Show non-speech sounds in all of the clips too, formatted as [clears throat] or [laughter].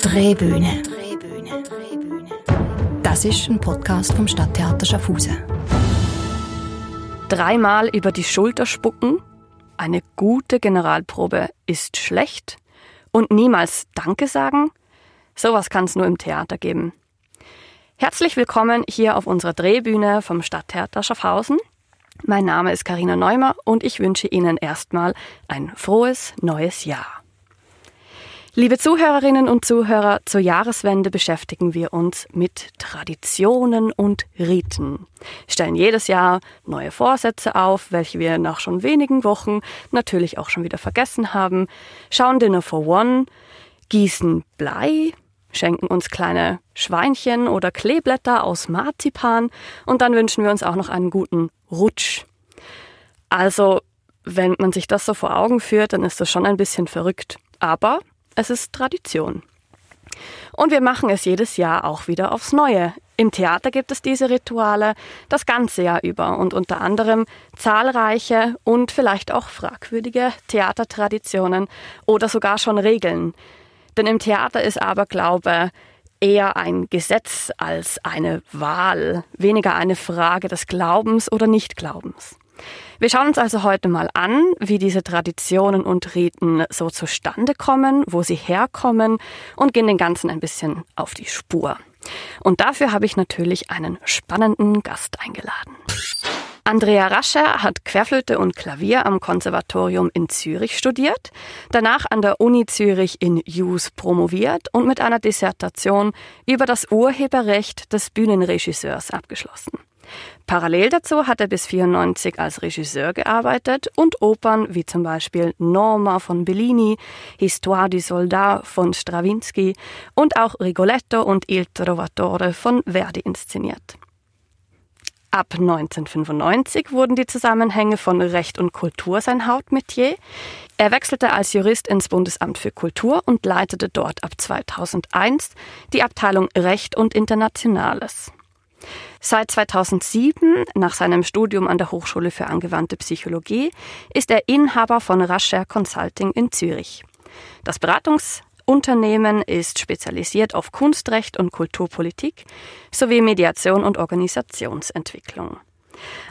Drehbühne. Das ist ein Podcast vom Stadttheater Schaffhausen. Dreimal über die Schulter spucken, eine gute Generalprobe ist schlecht und niemals Danke sagen, sowas kann es nur im Theater geben. Herzlich willkommen hier auf unserer Drehbühne vom Stadttheater Schaffhausen. Mein Name ist Karina Neumer und ich wünsche Ihnen erstmal ein frohes neues Jahr. Liebe Zuhörerinnen und Zuhörer, zur Jahreswende beschäftigen wir uns mit Traditionen und Riten, stellen jedes Jahr neue Vorsätze auf, welche wir nach schon wenigen Wochen natürlich auch schon wieder vergessen haben, schauen Dinner for One, gießen Blei, schenken uns kleine Schweinchen oder Kleeblätter aus Marzipan und dann wünschen wir uns auch noch einen guten Rutsch. Also, wenn man sich das so vor Augen führt, dann ist das schon ein bisschen verrückt. Aber es ist Tradition. Und wir machen es jedes Jahr auch wieder aufs Neue. Im Theater gibt es diese Rituale das ganze Jahr über und unter anderem zahlreiche und vielleicht auch fragwürdige Theatertraditionen oder sogar schon Regeln. Denn im Theater ist Aberglaube eher ein Gesetz als eine Wahl, weniger eine Frage des Glaubens oder Nichtglaubens. Wir schauen uns also heute mal an, wie diese Traditionen und Riten so zustande kommen, wo sie herkommen und gehen den Ganzen ein bisschen auf die Spur. Und dafür habe ich natürlich einen spannenden Gast eingeladen. Andrea Rascher hat Querflöte und Klavier am Konservatorium in Zürich studiert, danach an der Uni Zürich in Jus promoviert und mit einer Dissertation über das Urheberrecht des Bühnenregisseurs abgeschlossen. Parallel dazu hat er bis 94 als Regisseur gearbeitet und Opern wie zum Beispiel Norma von Bellini, Histoire du Soldat von Stravinsky und auch Rigoletto und Il Trovatore von Verdi inszeniert. Ab 1995 wurden die Zusammenhänge von Recht und Kultur sein Hauptmetier. Er wechselte als Jurist ins Bundesamt für Kultur und leitete dort ab 2001 die Abteilung Recht und Internationales. Seit 2007, nach seinem Studium an der Hochschule für angewandte Psychologie, ist er Inhaber von Rascher Consulting in Zürich. Das Beratungsunternehmen ist spezialisiert auf Kunstrecht und Kulturpolitik sowie Mediation und Organisationsentwicklung.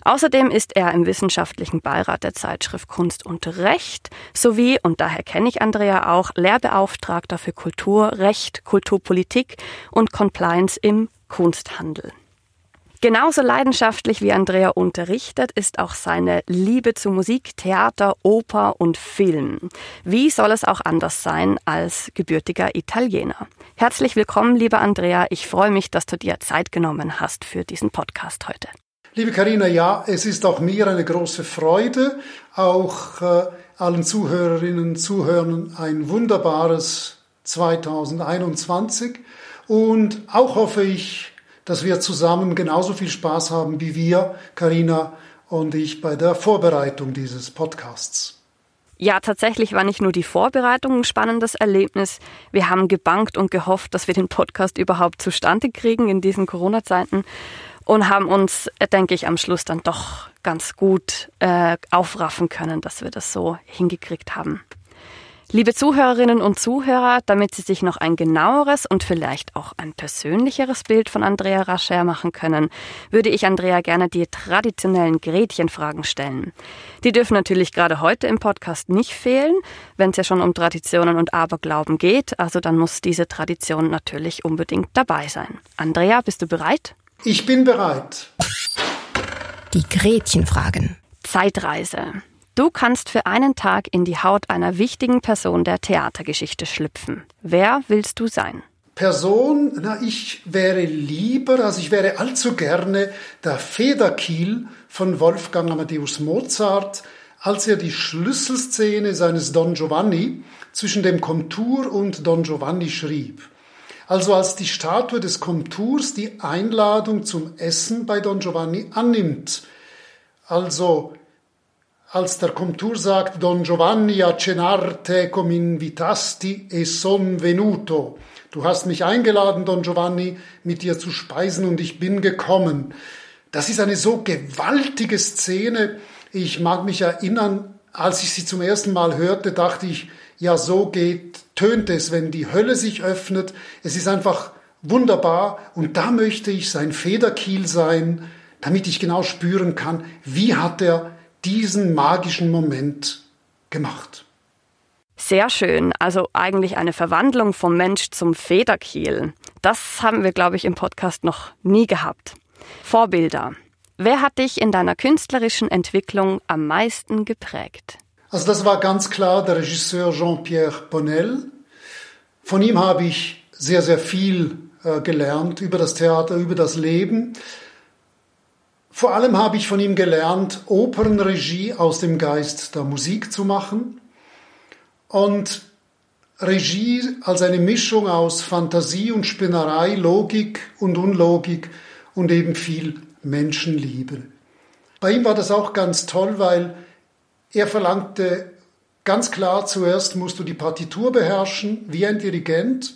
Außerdem ist er im wissenschaftlichen Beirat der Zeitschrift Kunst und Recht sowie, und daher kenne ich Andrea auch, Lehrbeauftragter für Kultur, Recht, Kulturpolitik und Compliance im Kunsthandel. Genauso leidenschaftlich wie Andrea unterrichtet, ist auch seine Liebe zu Musik, Theater, Oper und Film. Wie soll es auch anders sein als gebürtiger Italiener? Herzlich willkommen, liebe Andrea. Ich freue mich, dass du dir Zeit genommen hast für diesen Podcast heute. Liebe Karina, ja, es ist auch mir eine große Freude, auch äh, allen Zuhörerinnen und Zuhörern ein wunderbares 2021 und auch hoffe ich, dass wir zusammen genauso viel Spaß haben wie wir, Karina und ich, bei der Vorbereitung dieses Podcasts. Ja, tatsächlich war nicht nur die Vorbereitung ein spannendes Erlebnis. Wir haben gebankt und gehofft, dass wir den Podcast überhaupt zustande kriegen in diesen Corona-Zeiten und haben uns, denke ich, am Schluss dann doch ganz gut äh, aufraffen können, dass wir das so hingekriegt haben. Liebe Zuhörerinnen und Zuhörer, damit Sie sich noch ein genaueres und vielleicht auch ein persönlicheres Bild von Andrea Rascher machen können, würde ich Andrea gerne die traditionellen Gretchenfragen stellen. Die dürfen natürlich gerade heute im Podcast nicht fehlen, wenn es ja schon um Traditionen und Aberglauben geht, also dann muss diese Tradition natürlich unbedingt dabei sein. Andrea, bist du bereit? Ich bin bereit. Die Gretchenfragen. Zeitreise. Du kannst für einen Tag in die Haut einer wichtigen Person der Theatergeschichte schlüpfen. Wer willst du sein? Person, na, ich wäre lieber, also ich wäre allzu gerne der Federkiel von Wolfgang Amadeus Mozart, als er die Schlüsselszene seines Don Giovanni zwischen dem Komtur und Don Giovanni schrieb. Also als die Statue des Komturs die Einladung zum Essen bei Don Giovanni annimmt. Also als der Komtur sagt, Don Giovanni a cenarte com invitasti e son venuto. Du hast mich eingeladen, Don Giovanni, mit dir zu speisen und ich bin gekommen. Das ist eine so gewaltige Szene. Ich mag mich erinnern, als ich sie zum ersten Mal hörte, dachte ich, Ja, so geht, tönt es, wenn die Hölle sich öffnet. Es ist einfach wunderbar und da möchte ich sein Federkiel sein, damit ich genau spüren kann, wie hat er diesen magischen Moment gemacht. Sehr schön. Also eigentlich eine Verwandlung vom Mensch zum Federkiel. Das haben wir, glaube ich, im Podcast noch nie gehabt. Vorbilder. Wer hat dich in deiner künstlerischen Entwicklung am meisten geprägt? Also das war ganz klar der Regisseur Jean-Pierre Bonnel. Von ihm habe ich sehr, sehr viel äh, gelernt über das Theater, über das Leben. Vor allem habe ich von ihm gelernt, Opernregie aus dem Geist der Musik zu machen und Regie als eine Mischung aus Fantasie und Spinnerei, Logik und Unlogik und eben viel Menschenliebe. Bei ihm war das auch ganz toll, weil er verlangte ganz klar, zuerst musst du die Partitur beherrschen, wie ein Dirigent,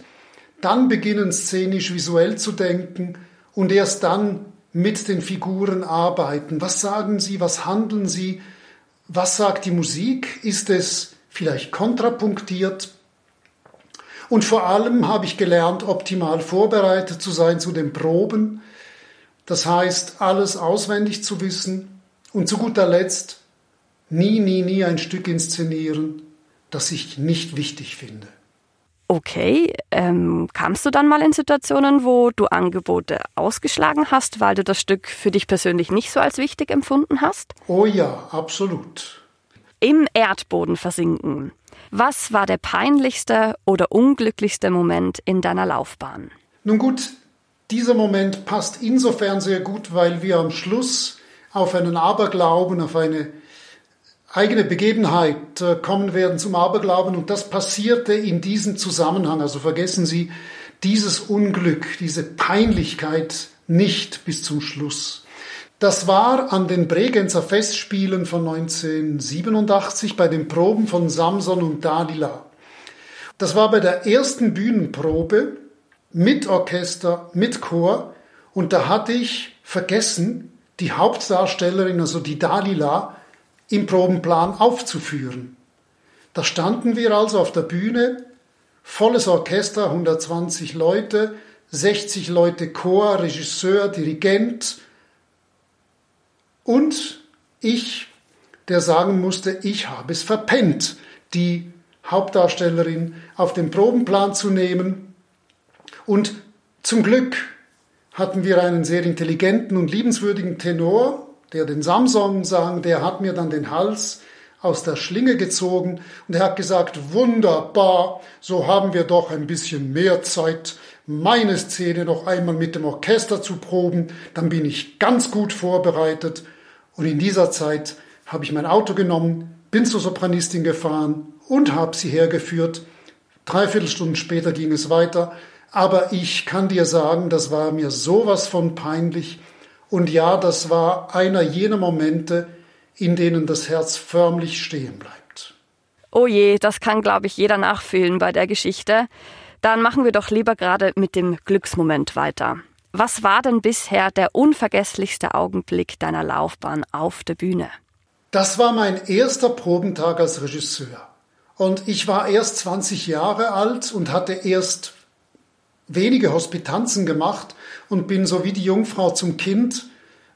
dann beginnen szenisch visuell zu denken und erst dann mit den Figuren arbeiten. Was sagen sie, was handeln sie, was sagt die Musik? Ist es vielleicht kontrapunktiert? Und vor allem habe ich gelernt, optimal vorbereitet zu sein zu den Proben. Das heißt, alles auswendig zu wissen und zu guter Letzt nie, nie, nie ein Stück inszenieren, das ich nicht wichtig finde. Okay, ähm, kamst du dann mal in Situationen, wo du Angebote ausgeschlagen hast, weil du das Stück für dich persönlich nicht so als wichtig empfunden hast? Oh ja, absolut. Im Erdboden versinken. Was war der peinlichste oder unglücklichste Moment in deiner Laufbahn? Nun gut, dieser Moment passt insofern sehr gut, weil wir am Schluss auf einen Aberglauben, auf eine eigene Begebenheit äh, kommen werden zum Aberglauben und das passierte in diesem Zusammenhang. Also vergessen Sie dieses Unglück, diese Peinlichkeit nicht bis zum Schluss. Das war an den Bregenzer Festspielen von 1987 bei den Proben von Samson und Dalila. Das war bei der ersten Bühnenprobe mit Orchester, mit Chor und da hatte ich vergessen, die Hauptdarstellerin, also die Dalila, im Probenplan aufzuführen. Da standen wir also auf der Bühne, volles Orchester, 120 Leute, 60 Leute Chor, Regisseur, Dirigent und ich, der sagen musste, ich habe es verpennt, die Hauptdarstellerin auf den Probenplan zu nehmen. Und zum Glück hatten wir einen sehr intelligenten und liebenswürdigen Tenor, der den Samson sang, der hat mir dann den Hals aus der Schlinge gezogen und er hat gesagt, wunderbar, so haben wir doch ein bisschen mehr Zeit, meine Szene noch einmal mit dem Orchester zu proben, dann bin ich ganz gut vorbereitet und in dieser Zeit habe ich mein Auto genommen, bin zur Sopranistin gefahren und habe sie hergeführt. Dreiviertel Stunden später ging es weiter, aber ich kann dir sagen, das war mir sowas von peinlich, und ja, das war einer jener Momente, in denen das Herz förmlich stehen bleibt. Oh je, das kann, glaube ich, jeder nachfühlen bei der Geschichte. Dann machen wir doch lieber gerade mit dem Glücksmoment weiter. Was war denn bisher der unvergesslichste Augenblick deiner Laufbahn auf der Bühne? Das war mein erster Probentag als Regisseur. Und ich war erst 20 Jahre alt und hatte erst wenige Hospitanzen gemacht und bin so wie die Jungfrau zum Kind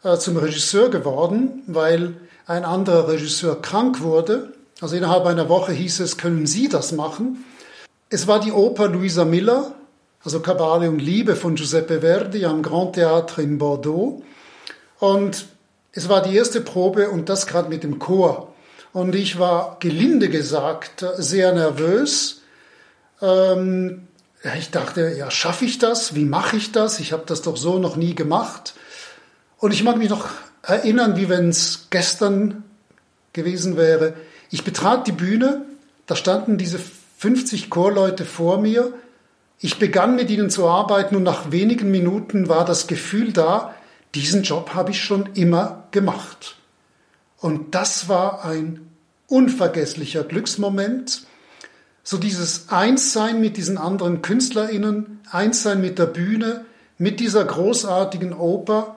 äh, zum Regisseur geworden, weil ein anderer Regisseur krank wurde. Also innerhalb einer Woche hieß es, können Sie das machen? Es war die Oper Luisa Miller, also Kabale und Liebe von Giuseppe Verdi am Grand Théâtre in Bordeaux. Und es war die erste Probe und das gerade mit dem Chor. Und ich war gelinde gesagt sehr nervös. Ähm, ich dachte, ja, schaffe ich das? Wie mache ich das? Ich habe das doch so noch nie gemacht. Und ich mag mich noch erinnern, wie wenn es gestern gewesen wäre. Ich betrat die Bühne, da standen diese 50 Chorleute vor mir. Ich begann mit ihnen zu arbeiten und nach wenigen Minuten war das Gefühl da, diesen Job habe ich schon immer gemacht. Und das war ein unvergesslicher Glücksmoment so dieses Einssein mit diesen anderen KünstlerInnen, Einssein mit der Bühne, mit dieser großartigen Oper,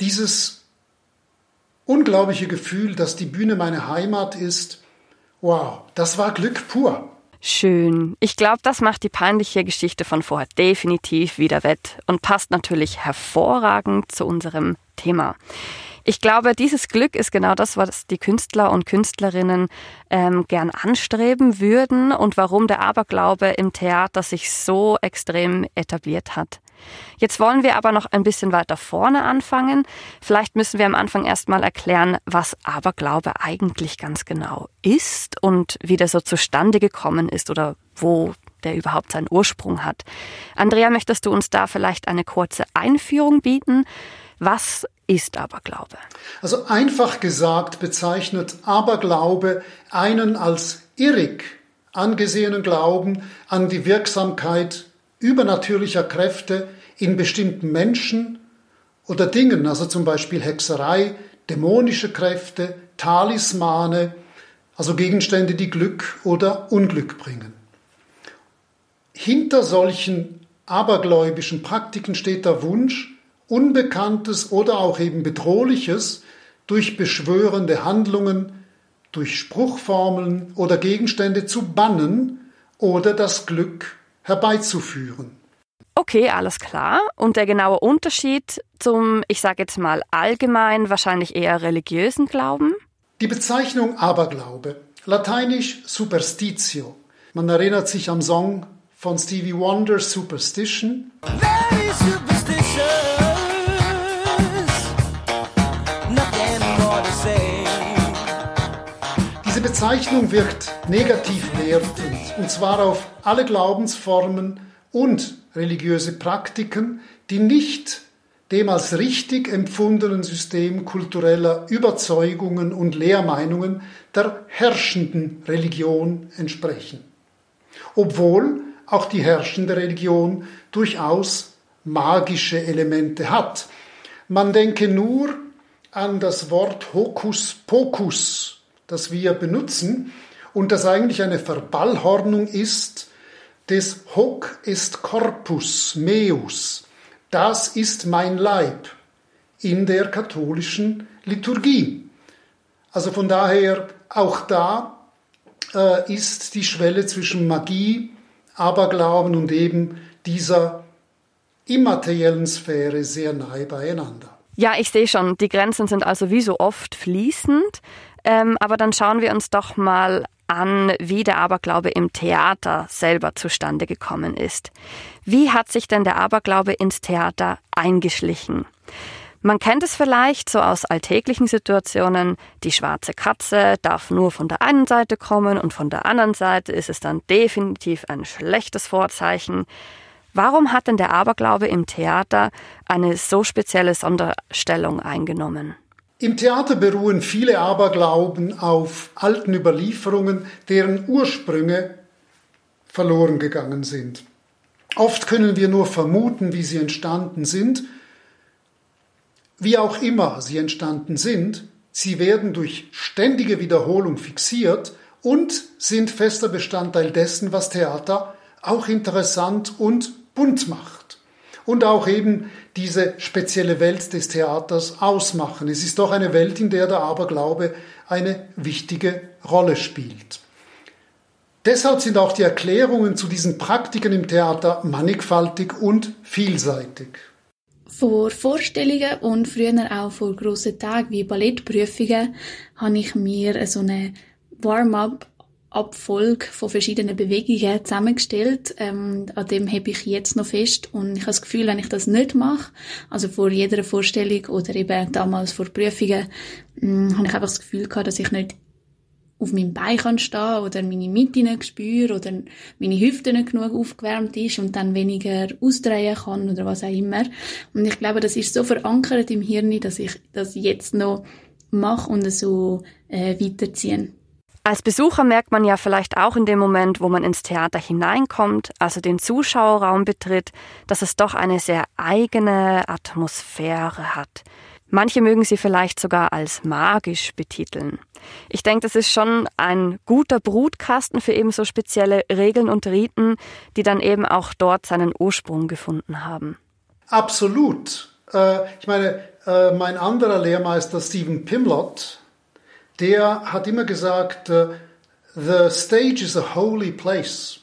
dieses unglaubliche Gefühl, dass die Bühne meine Heimat ist. Wow, das war Glück pur. Schön. Ich glaube, das macht die peinliche Geschichte von vorher definitiv wieder wett und passt natürlich hervorragend zu unserem Thema. Ich glaube, dieses Glück ist genau das, was die Künstler und Künstlerinnen ähm, gern anstreben würden und warum der Aberglaube im Theater sich so extrem etabliert hat. Jetzt wollen wir aber noch ein bisschen weiter vorne anfangen. Vielleicht müssen wir am Anfang erstmal erklären, was Aberglaube eigentlich ganz genau ist und wie der so zustande gekommen ist oder wo der überhaupt seinen Ursprung hat. Andrea, möchtest du uns da vielleicht eine kurze Einführung bieten? Was ist Aberglaube? Also einfach gesagt bezeichnet Aberglaube einen als irrig angesehenen Glauben an die Wirksamkeit übernatürlicher Kräfte in bestimmten Menschen oder Dingen, also zum Beispiel Hexerei, dämonische Kräfte, Talismane, also Gegenstände, die Glück oder Unglück bringen. Hinter solchen abergläubischen Praktiken steht der Wunsch, Unbekanntes oder auch eben Bedrohliches durch beschwörende Handlungen, durch Spruchformeln oder Gegenstände zu bannen oder das Glück herbeizuführen. Okay, alles klar. Und der genaue Unterschied zum, ich sage jetzt mal allgemein, wahrscheinlich eher religiösen Glauben? Die Bezeichnung Aberglaube, lateinisch Superstitio. Man erinnert sich am Song von Stevie Wonder Superstition. Diese Bezeichnung wirkt negativ wertend, und zwar auf alle Glaubensformen und religiöse Praktiken, die nicht dem als richtig empfundenen System kultureller Überzeugungen und Lehrmeinungen der herrschenden Religion entsprechen. Obwohl auch die herrschende Religion durchaus magische Elemente hat. Man denke nur an das Wort Hokus Pokus, das wir benutzen und das eigentlich eine Verballhornung ist des Hoc est corpus meus. Das ist mein Leib in der katholischen Liturgie. Also von daher auch da äh, ist die Schwelle zwischen Magie, Aberglauben und eben dieser immateriellen Sphäre sehr nahe beieinander. Ja, ich sehe schon, die Grenzen sind also wie so oft fließend. Ähm, aber dann schauen wir uns doch mal an, wie der Aberglaube im Theater selber zustande gekommen ist. Wie hat sich denn der Aberglaube ins Theater eingeschlichen? Man kennt es vielleicht so aus alltäglichen Situationen. Die schwarze Katze darf nur von der einen Seite kommen und von der anderen Seite ist es dann definitiv ein schlechtes Vorzeichen. Warum hat denn der Aberglaube im Theater eine so spezielle Sonderstellung eingenommen? Im Theater beruhen viele Aberglauben auf alten Überlieferungen, deren Ursprünge verloren gegangen sind. Oft können wir nur vermuten, wie sie entstanden sind. Wie auch immer sie entstanden sind, sie werden durch ständige Wiederholung fixiert und sind fester Bestandteil dessen, was Theater auch interessant und bunt macht und auch eben diese spezielle Welt des Theaters ausmachen. Es ist doch eine Welt, in der der Aberglaube eine wichtige Rolle spielt. Deshalb sind auch die Erklärungen zu diesen Praktiken im Theater mannigfaltig und vielseitig. Vor Vorstellungen und früher auch vor grossen Tagen wie Ballettprüfungen habe ich mir so eine Warm-up Abfolge von verschiedenen Bewegungen zusammengestellt. Ähm, an dem habe ich jetzt noch fest und ich habe das Gefühl, wenn ich das nicht mache, also vor jeder Vorstellung oder eben damals vor Prüfungen, mh, mm, habe ich einfach das Gefühl gehabt, dass ich nicht auf meinem Bein kann stehen oder meine Mitte nicht spüre oder meine Hüfte nicht genug aufgewärmt ist und dann weniger ausdrehen kann oder was auch immer. Und ich glaube, das ist so verankert im Hirn, dass ich das jetzt noch mache und so äh, weiterziehen. Als Besucher merkt man ja vielleicht auch in dem Moment, wo man ins Theater hineinkommt, also den Zuschauerraum betritt, dass es doch eine sehr eigene Atmosphäre hat. Manche mögen sie vielleicht sogar als magisch betiteln. Ich denke, das ist schon ein guter Brutkasten für eben so spezielle Regeln und Riten, die dann eben auch dort seinen Ursprung gefunden haben. Absolut. Äh, ich meine, äh, mein anderer Lehrmeister Stephen Pimlott, der hat immer gesagt, äh, The stage is a holy place.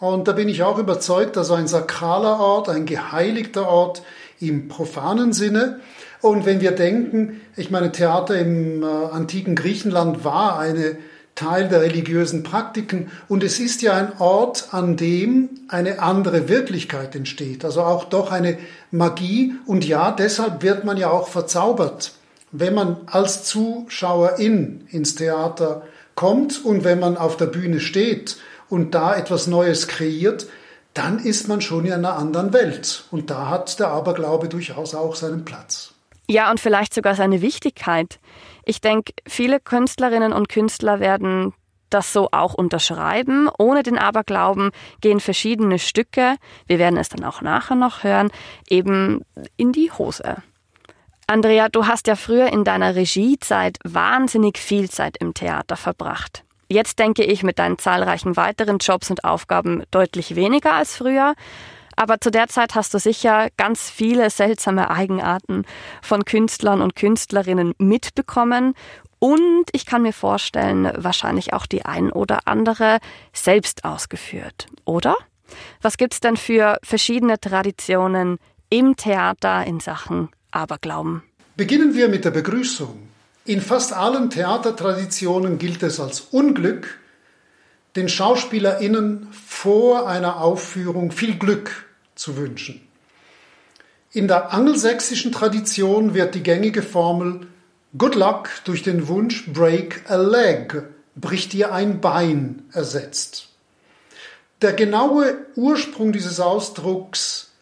Und da bin ich auch überzeugt, dass ein sakraler Ort, ein geheiligter Ort im profanen Sinne. Und wenn wir denken, ich meine, Theater im äh, antiken Griechenland war eine Teil der religiösen Praktiken und es ist ja ein Ort, an dem eine andere Wirklichkeit entsteht, also auch doch eine Magie und ja, deshalb wird man ja auch verzaubert, wenn man als Zuschauerin ins Theater kommt und wenn man auf der Bühne steht und da etwas Neues kreiert, dann ist man schon in einer anderen Welt und da hat der Aberglaube durchaus auch seinen Platz. Ja, und vielleicht sogar seine Wichtigkeit. Ich denke, viele Künstlerinnen und Künstler werden das so auch unterschreiben. Ohne den Aberglauben gehen verschiedene Stücke, wir werden es dann auch nachher noch hören, eben in die Hose. Andrea, du hast ja früher in deiner Regiezeit wahnsinnig viel Zeit im Theater verbracht. Jetzt denke ich mit deinen zahlreichen weiteren Jobs und Aufgaben deutlich weniger als früher. Aber zu der Zeit hast du sicher ganz viele seltsame Eigenarten von Künstlern und Künstlerinnen mitbekommen und ich kann mir vorstellen, wahrscheinlich auch die ein oder andere selbst ausgeführt, oder? Was gibt's denn für verschiedene Traditionen im Theater in Sachen Aberglauben? Beginnen wir mit der Begrüßung. In fast allen Theatertraditionen gilt es als Unglück, den SchauspielerInnen vor einer Aufführung viel Glück zu wünschen. In der angelsächsischen Tradition wird die gängige Formel Good luck durch den Wunsch Break a leg, bricht dir ein Bein ersetzt. Der genaue Ursprung dieses Ausdrucks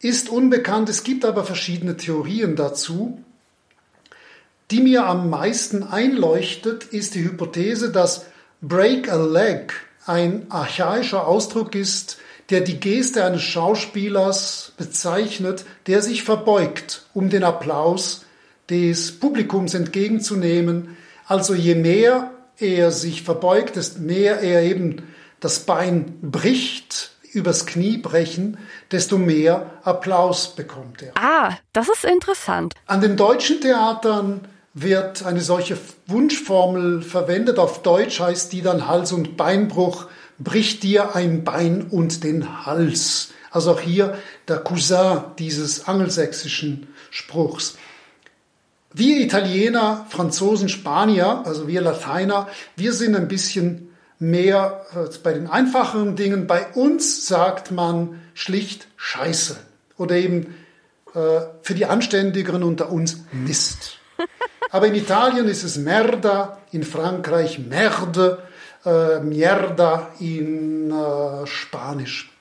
ist unbekannt, es gibt aber verschiedene Theorien dazu. Die mir am meisten einleuchtet, ist die Hypothese, dass Break a leg ein archaischer Ausdruck ist, der die Geste eines Schauspielers bezeichnet, der sich verbeugt, um den Applaus des Publikums entgegenzunehmen. Also je mehr er sich verbeugt, desto mehr er eben das Bein bricht, übers Knie brechen, desto mehr Applaus bekommt er. Ah, das ist interessant. An den deutschen Theatern wird eine solche Wunschformel verwendet. Auf Deutsch heißt die dann Hals- und Beinbruch, bricht dir ein Bein und den Hals. Also auch hier der Cousin dieses angelsächsischen Spruchs. Wir Italiener, Franzosen, Spanier, also wir Lateiner, wir sind ein bisschen mehr äh, bei den einfacheren Dingen. Bei uns sagt man schlicht Scheiße oder eben äh, für die Anständigeren unter uns Mist. [laughs] Aber in Italien ist es Merda, in Frankreich Merde, äh, Mierda in äh, Spanisch.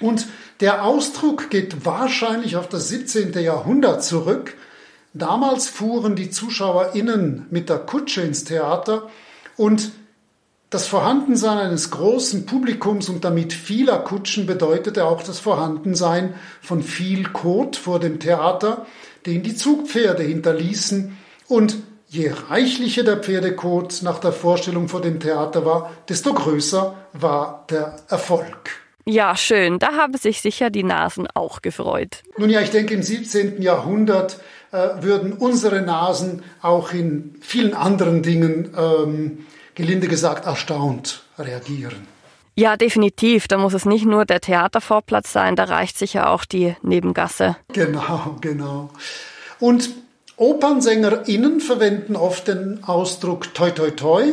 Und der Ausdruck geht wahrscheinlich auf das 17. Jahrhundert zurück. Damals fuhren die ZuschauerInnen mit der Kutsche ins Theater und das Vorhandensein eines großen Publikums und damit vieler Kutschen bedeutete auch das Vorhandensein von viel Kot vor dem Theater, den die Zugpferde hinterließen und Je reichlicher der Pferdekot nach der Vorstellung vor dem Theater war, desto größer war der Erfolg. Ja, schön. Da haben sich sicher die Nasen auch gefreut. Nun ja, ich denke, im 17. Jahrhundert äh, würden unsere Nasen auch in vielen anderen Dingen, ähm, gelinde gesagt, erstaunt reagieren. Ja, definitiv. Da muss es nicht nur der Theatervorplatz sein, da reicht sicher auch die Nebengasse. Genau, [laughs] genau. Und OpernsängerInnen verwenden oft den Ausdruck toi toi toi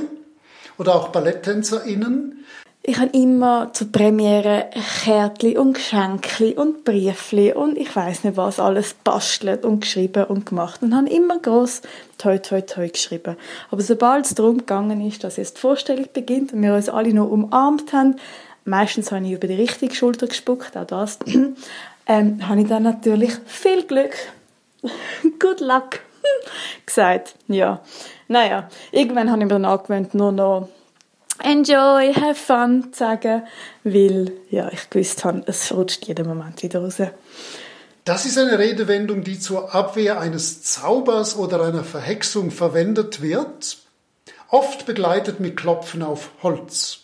oder auch BalletttänzerInnen. Ich habe immer zur Premiere Kärtchen und Geschenke und Briefli und ich weiß nicht was alles bastelt und geschrieben und gemacht und habe immer groß toi toi toi geschrieben. Aber sobald es darum gegangen ist, dass jetzt die Vorstellung beginnt und wir uns alle noch umarmt haben, meistens habe ich über die richtige Schulter gespuckt, auch das, [clears throat] ähm, habe ich dann natürlich viel Glück [laughs] Good luck [laughs] gesagt. Ja. Naja, irgendwann habe ich mir dann angewöhnt, nur noch enjoy, have fun zu sagen, weil ja, ich gewusst habe, es rutscht jeden Moment wieder raus. Das ist eine Redewendung, die zur Abwehr eines Zaubers oder einer Verhexung verwendet wird, oft begleitet mit Klopfen auf Holz.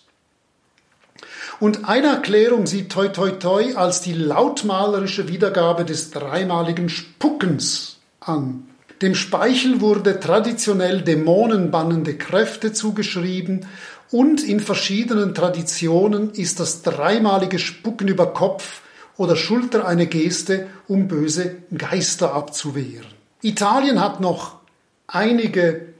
Und eine Erklärung sieht Toi Toi Toi als die lautmalerische Wiedergabe des dreimaligen Spuckens an. Dem Speichel wurde traditionell dämonenbannende Kräfte zugeschrieben Und in verschiedenen Traditionen ist das dreimalige Spucken über Kopf oder Schulter eine Geste, um böse Geister abzuwehren. Italien hat noch einige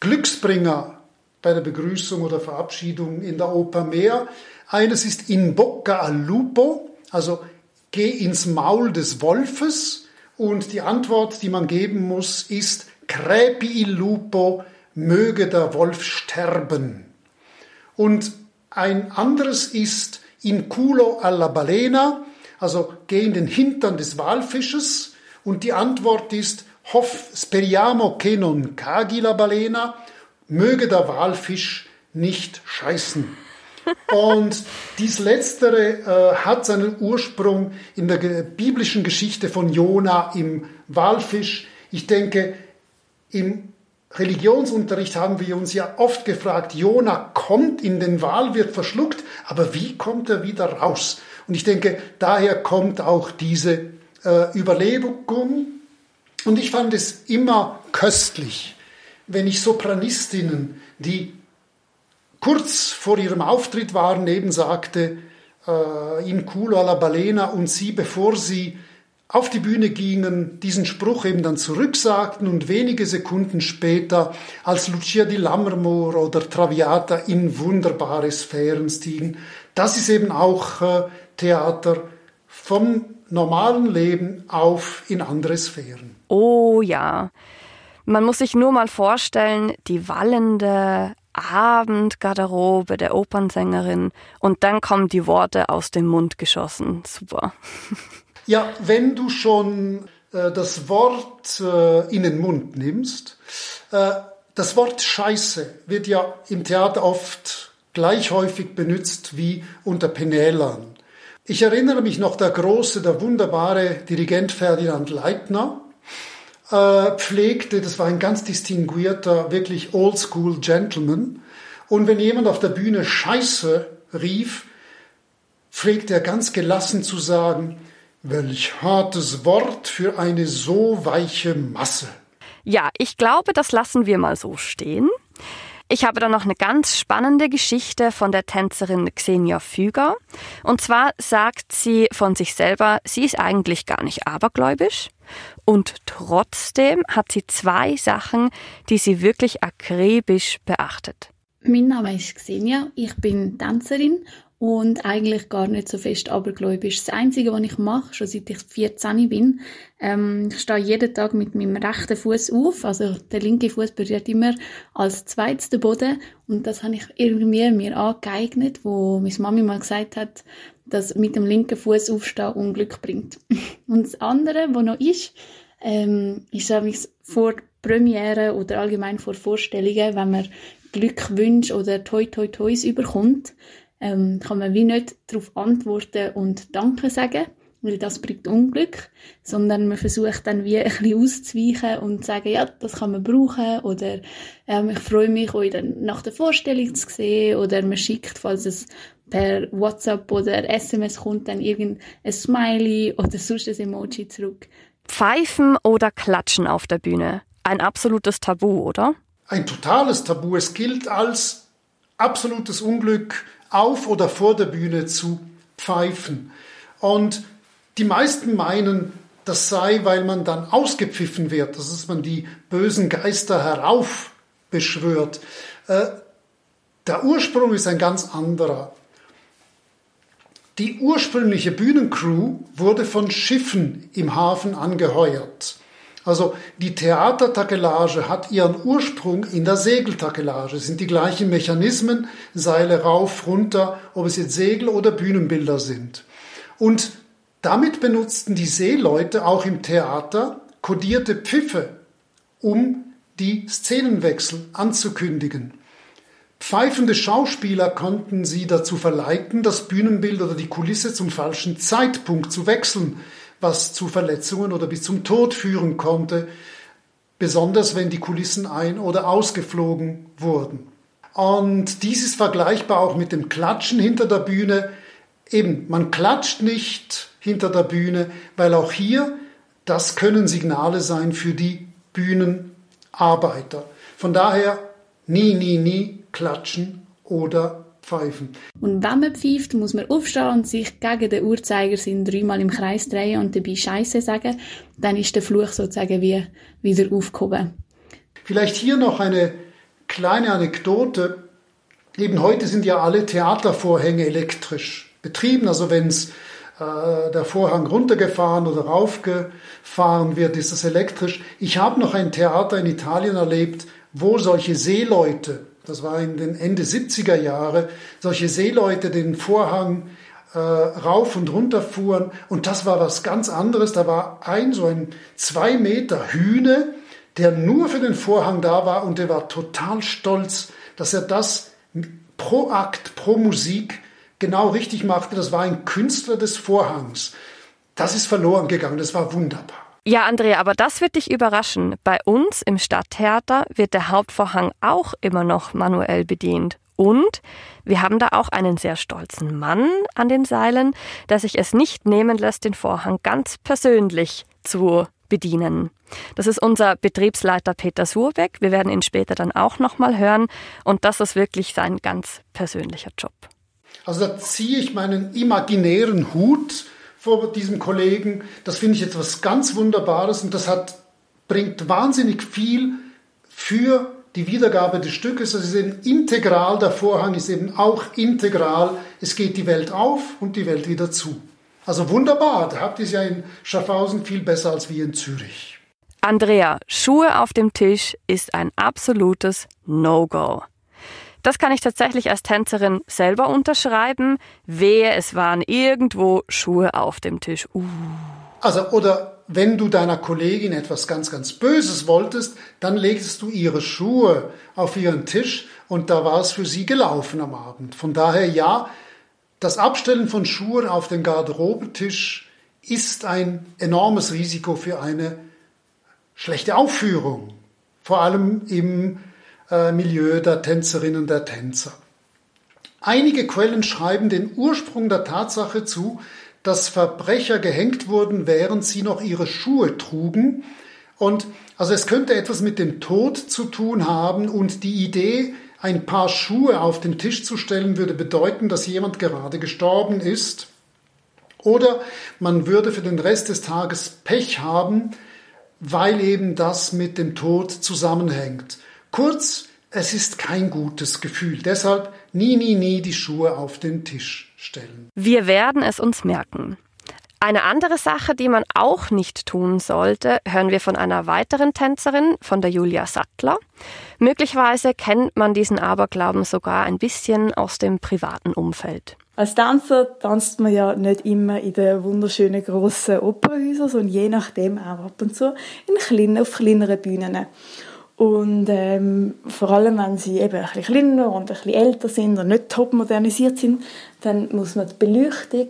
Glücksbringer bei der Begrüßung oder Verabschiedung in der Oper mehr. Eines ist in bocca al lupo, also geh ins Maul des Wolfes. Und die Antwort, die man geben muss, ist crepi il lupo, möge der Wolf sterben. Und ein anderes ist in culo alla balena, also geh in den Hintern des Walfisches. Und die Antwort ist hoff, speriamo che non caghi la balena, möge der Walfisch nicht scheißen. [laughs] Und dies letztere äh, hat seinen Ursprung in der biblischen Geschichte von Jona im Walfisch. Ich denke, im Religionsunterricht haben wir uns ja oft gefragt, Jona kommt in den Wal, wird verschluckt, aber wie kommt er wieder raus? Und ich denke, daher kommt auch diese äh, Überlegung. Und ich fand es immer köstlich, wenn ich Sopranistinnen, die kurz vor ihrem Auftritt waren, eben sagte, äh, in Culo alla Balena und sie, bevor sie auf die Bühne gingen, diesen Spruch eben dann zurücksagten und wenige Sekunden später als Lucia di Lammermoor oder Traviata in wunderbare Sphären stiegen. Das ist eben auch äh, Theater vom normalen Leben auf in andere Sphären. Oh ja. Man muss sich nur mal vorstellen, die wallende Abendgarderobe der Opernsängerin und dann kommen die Worte aus dem Mund geschossen. Super. [laughs] Ja, wenn du schon äh, das Wort äh, in den Mund nimmst, äh, das Wort Scheiße wird ja im Theater oft gleich häufig benutzt wie unter Penälern. Ich erinnere mich noch, der große, der wunderbare Dirigent Ferdinand Leitner äh, pflegte, das war ein ganz distinguierter, wirklich oldschool Gentleman. Und wenn jemand auf der Bühne Scheiße rief, pflegte er ganz gelassen zu sagen, Welch hartes Wort für eine so weiche Masse. Ja, ich glaube, das lassen wir mal so stehen. Ich habe da noch eine ganz spannende Geschichte von der Tänzerin Xenia Füger. Und zwar sagt sie von sich selber, sie ist eigentlich gar nicht abergläubisch. Und trotzdem hat sie zwei Sachen, die sie wirklich akribisch beachtet. Mein Name ist Xenia, ich bin Tänzerin und eigentlich gar nicht so fest abergläubisch. Das Einzige, was ich mache, schon seit ich 14 bin, ähm, ich stehe jeden Tag mit meinem rechten Fuß auf, also der linke Fuß berührt immer als zweites den Boden und das habe ich irgendwie mir angeeignet, wo meine Mami mal gesagt hat, dass mit dem linken Fuß aufstehen Unglück bringt. [laughs] Und das andere, was noch ist, ähm, ist nämlich vor Premiere oder allgemein vor Vorstellungen, wenn man Glückwünsche oder Toi Toi Tois überkommt, ähm, kann man wie nicht darauf antworten und Danke sagen, weil das bringt Unglück, sondern man versucht dann wie ein bisschen auszuweichen und zu sagen, ja, das kann man brauchen oder ähm, ich freue mich, euch dann nach der Vorstellung zu sehen oder man schickt, falls es per WhatsApp oder SMS kommt, dann irgendein Smiley oder sonst ein Emoji zurück. Pfeifen oder Klatschen auf der Bühne? Ein absolutes Tabu, oder? Ein totales Tabu. Es gilt als absolutes Unglück, auf oder vor der Bühne zu pfeifen. Und die meisten meinen, das sei, weil man dann ausgepfiffen wird, dass man die bösen Geister heraufbeschwört. Äh, der Ursprung ist ein ganz anderer. Die ursprüngliche Bühnencrew wurde von Schiffen im Hafen angeheuert. Also die Theatertakelage hat ihren Ursprung in der Segeltakelage. Es sind die gleichen Mechanismen, Seile rauf, runter, ob es jetzt Segel oder Bühnenbilder sind. Und damit benutzten die Seeleute auch im Theater kodierte Pfiffe, um die Szenenwechsel anzukündigen. Pfeifende Schauspieler konnten sie dazu verleiten, das Bühnenbild oder die Kulisse zum falschen Zeitpunkt zu wechseln, was zu Verletzungen oder bis zum Tod führen konnte, besonders wenn die Kulissen ein- oder ausgeflogen wurden. Und dies ist vergleichbar auch mit dem Klatschen hinter der Bühne. Eben, man klatscht nicht hinter der Bühne, weil auch hier, das können Signale sein für die Bühnenarbeiter. Von daher nie, nie, nie klatschen oder pfeifen. Und wenn man pfeift, muss man aufstehen und sich gegen den Uhrzeigersinn dreimal im Kreis drehen und dabei Scheiße sagen. Dann ist der Fluch sozusagen wie wieder aufgehoben. Vielleicht hier noch eine kleine Anekdote. Eben heute sind ja alle Theatervorhänge elektrisch betrieben. Also wenn es äh, der Vorhang runtergefahren oder raufgefahren wird, ist das elektrisch. Ich habe noch ein Theater in Italien erlebt, wo solche Seeleute, das war in den Ende 70er Jahre, solche Seeleute den Vorhang äh, rauf und runter fuhren und das war was ganz anderes. Da war ein so ein zwei Meter Hühne, der nur für den Vorhang da war und der war total stolz, dass er das pro Akt, pro Musik genau richtig machte. Das war ein Künstler des Vorhangs. Das ist verloren gegangen. Das war wunderbar. Ja, Andrea, aber das wird dich überraschen. Bei uns im Stadttheater wird der Hauptvorhang auch immer noch manuell bedient. Und wir haben da auch einen sehr stolzen Mann an den Seilen, der sich es nicht nehmen lässt, den Vorhang ganz persönlich zu bedienen. Das ist unser Betriebsleiter Peter Surbeck. Wir werden ihn später dann auch nochmal hören. Und das ist wirklich sein ganz persönlicher Job. Also da ziehe ich meinen imaginären Hut vor diesem Kollegen. Das finde ich etwas ganz Wunderbares und das hat, bringt wahnsinnig viel für die Wiedergabe des Stückes. Das ist eben integral, der Vorhang ist eben auch integral. Es geht die Welt auf und die Welt wieder zu. Also wunderbar, da habt ihr es ja in Schaffhausen viel besser als wir in Zürich. Andrea, Schuhe auf dem Tisch ist ein absolutes No-Go. Das kann ich tatsächlich als Tänzerin selber unterschreiben. Wehe, es waren irgendwo Schuhe auf dem Tisch. Uh. Also, oder wenn du deiner Kollegin etwas ganz, ganz Böses wolltest, dann legst du ihre Schuhe auf ihren Tisch und da war es für sie gelaufen am Abend. Von daher ja, das Abstellen von Schuhen auf den Garderobentisch ist ein enormes Risiko für eine schlechte Aufführung. Vor allem im äh, Milieu der Tänzerinnen und der Tänzer. Einige Quellen schreiben den Ursprung der Tatsache zu, dass Verbrecher gehängt wurden, während sie noch ihre Schuhe trugen. Und also es könnte etwas mit dem Tod zu tun haben und die Idee, ein paar Schuhe auf den Tisch zu stellen, würde bedeuten, dass jemand gerade gestorben ist. Oder man würde für den Rest des Tages Pech haben, weil eben das mit dem Tod zusammenhängt. Kurz, es ist kein gutes Gefühl. Deshalb nie, nie, nie die Schuhe auf den Tisch stellen. Wir werden es uns merken. Eine andere Sache, die man auch nicht tun sollte, hören wir von einer weiteren Tänzerin, von der Julia Sattler. Möglicherweise kennt man diesen Aberglauben sogar ein bisschen aus dem privaten Umfeld. Als Tänzer tanzt man ja nicht immer in den wunderschönen grossen Opernhäusern, sondern je nachdem auch ab und zu in kleinen, auf kleineren Bühnen. Und ähm, vor allem, wenn sie eben ein bisschen kleiner und ein bisschen älter sind und nicht top modernisiert sind, dann muss man die Beleuchtung,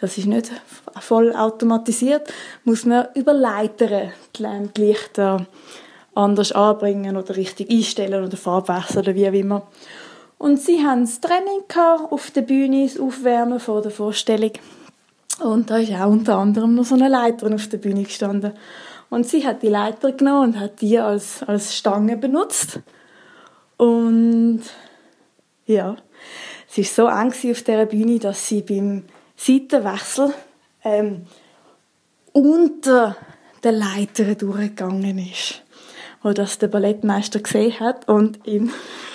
das ist nicht voll automatisiert, muss man über Leitern die Lichter anders anbringen oder richtig einstellen oder Farbwechsel oder wie auch immer. Und sie haben das Training auf der Bühne, das Aufwärmen vor der Vorstellung. Und da ist auch unter anderem noch so eine Leiter auf der Bühne gestanden. Und sie hat die Leiter genommen und hat die als, als Stange benutzt. Und ja, es war so eng auf dieser Bühne, dass sie beim Seitenwechsel ähm, unter der Leiter durchgegangen ist. Und das der Ballettmeister gesehen hat und in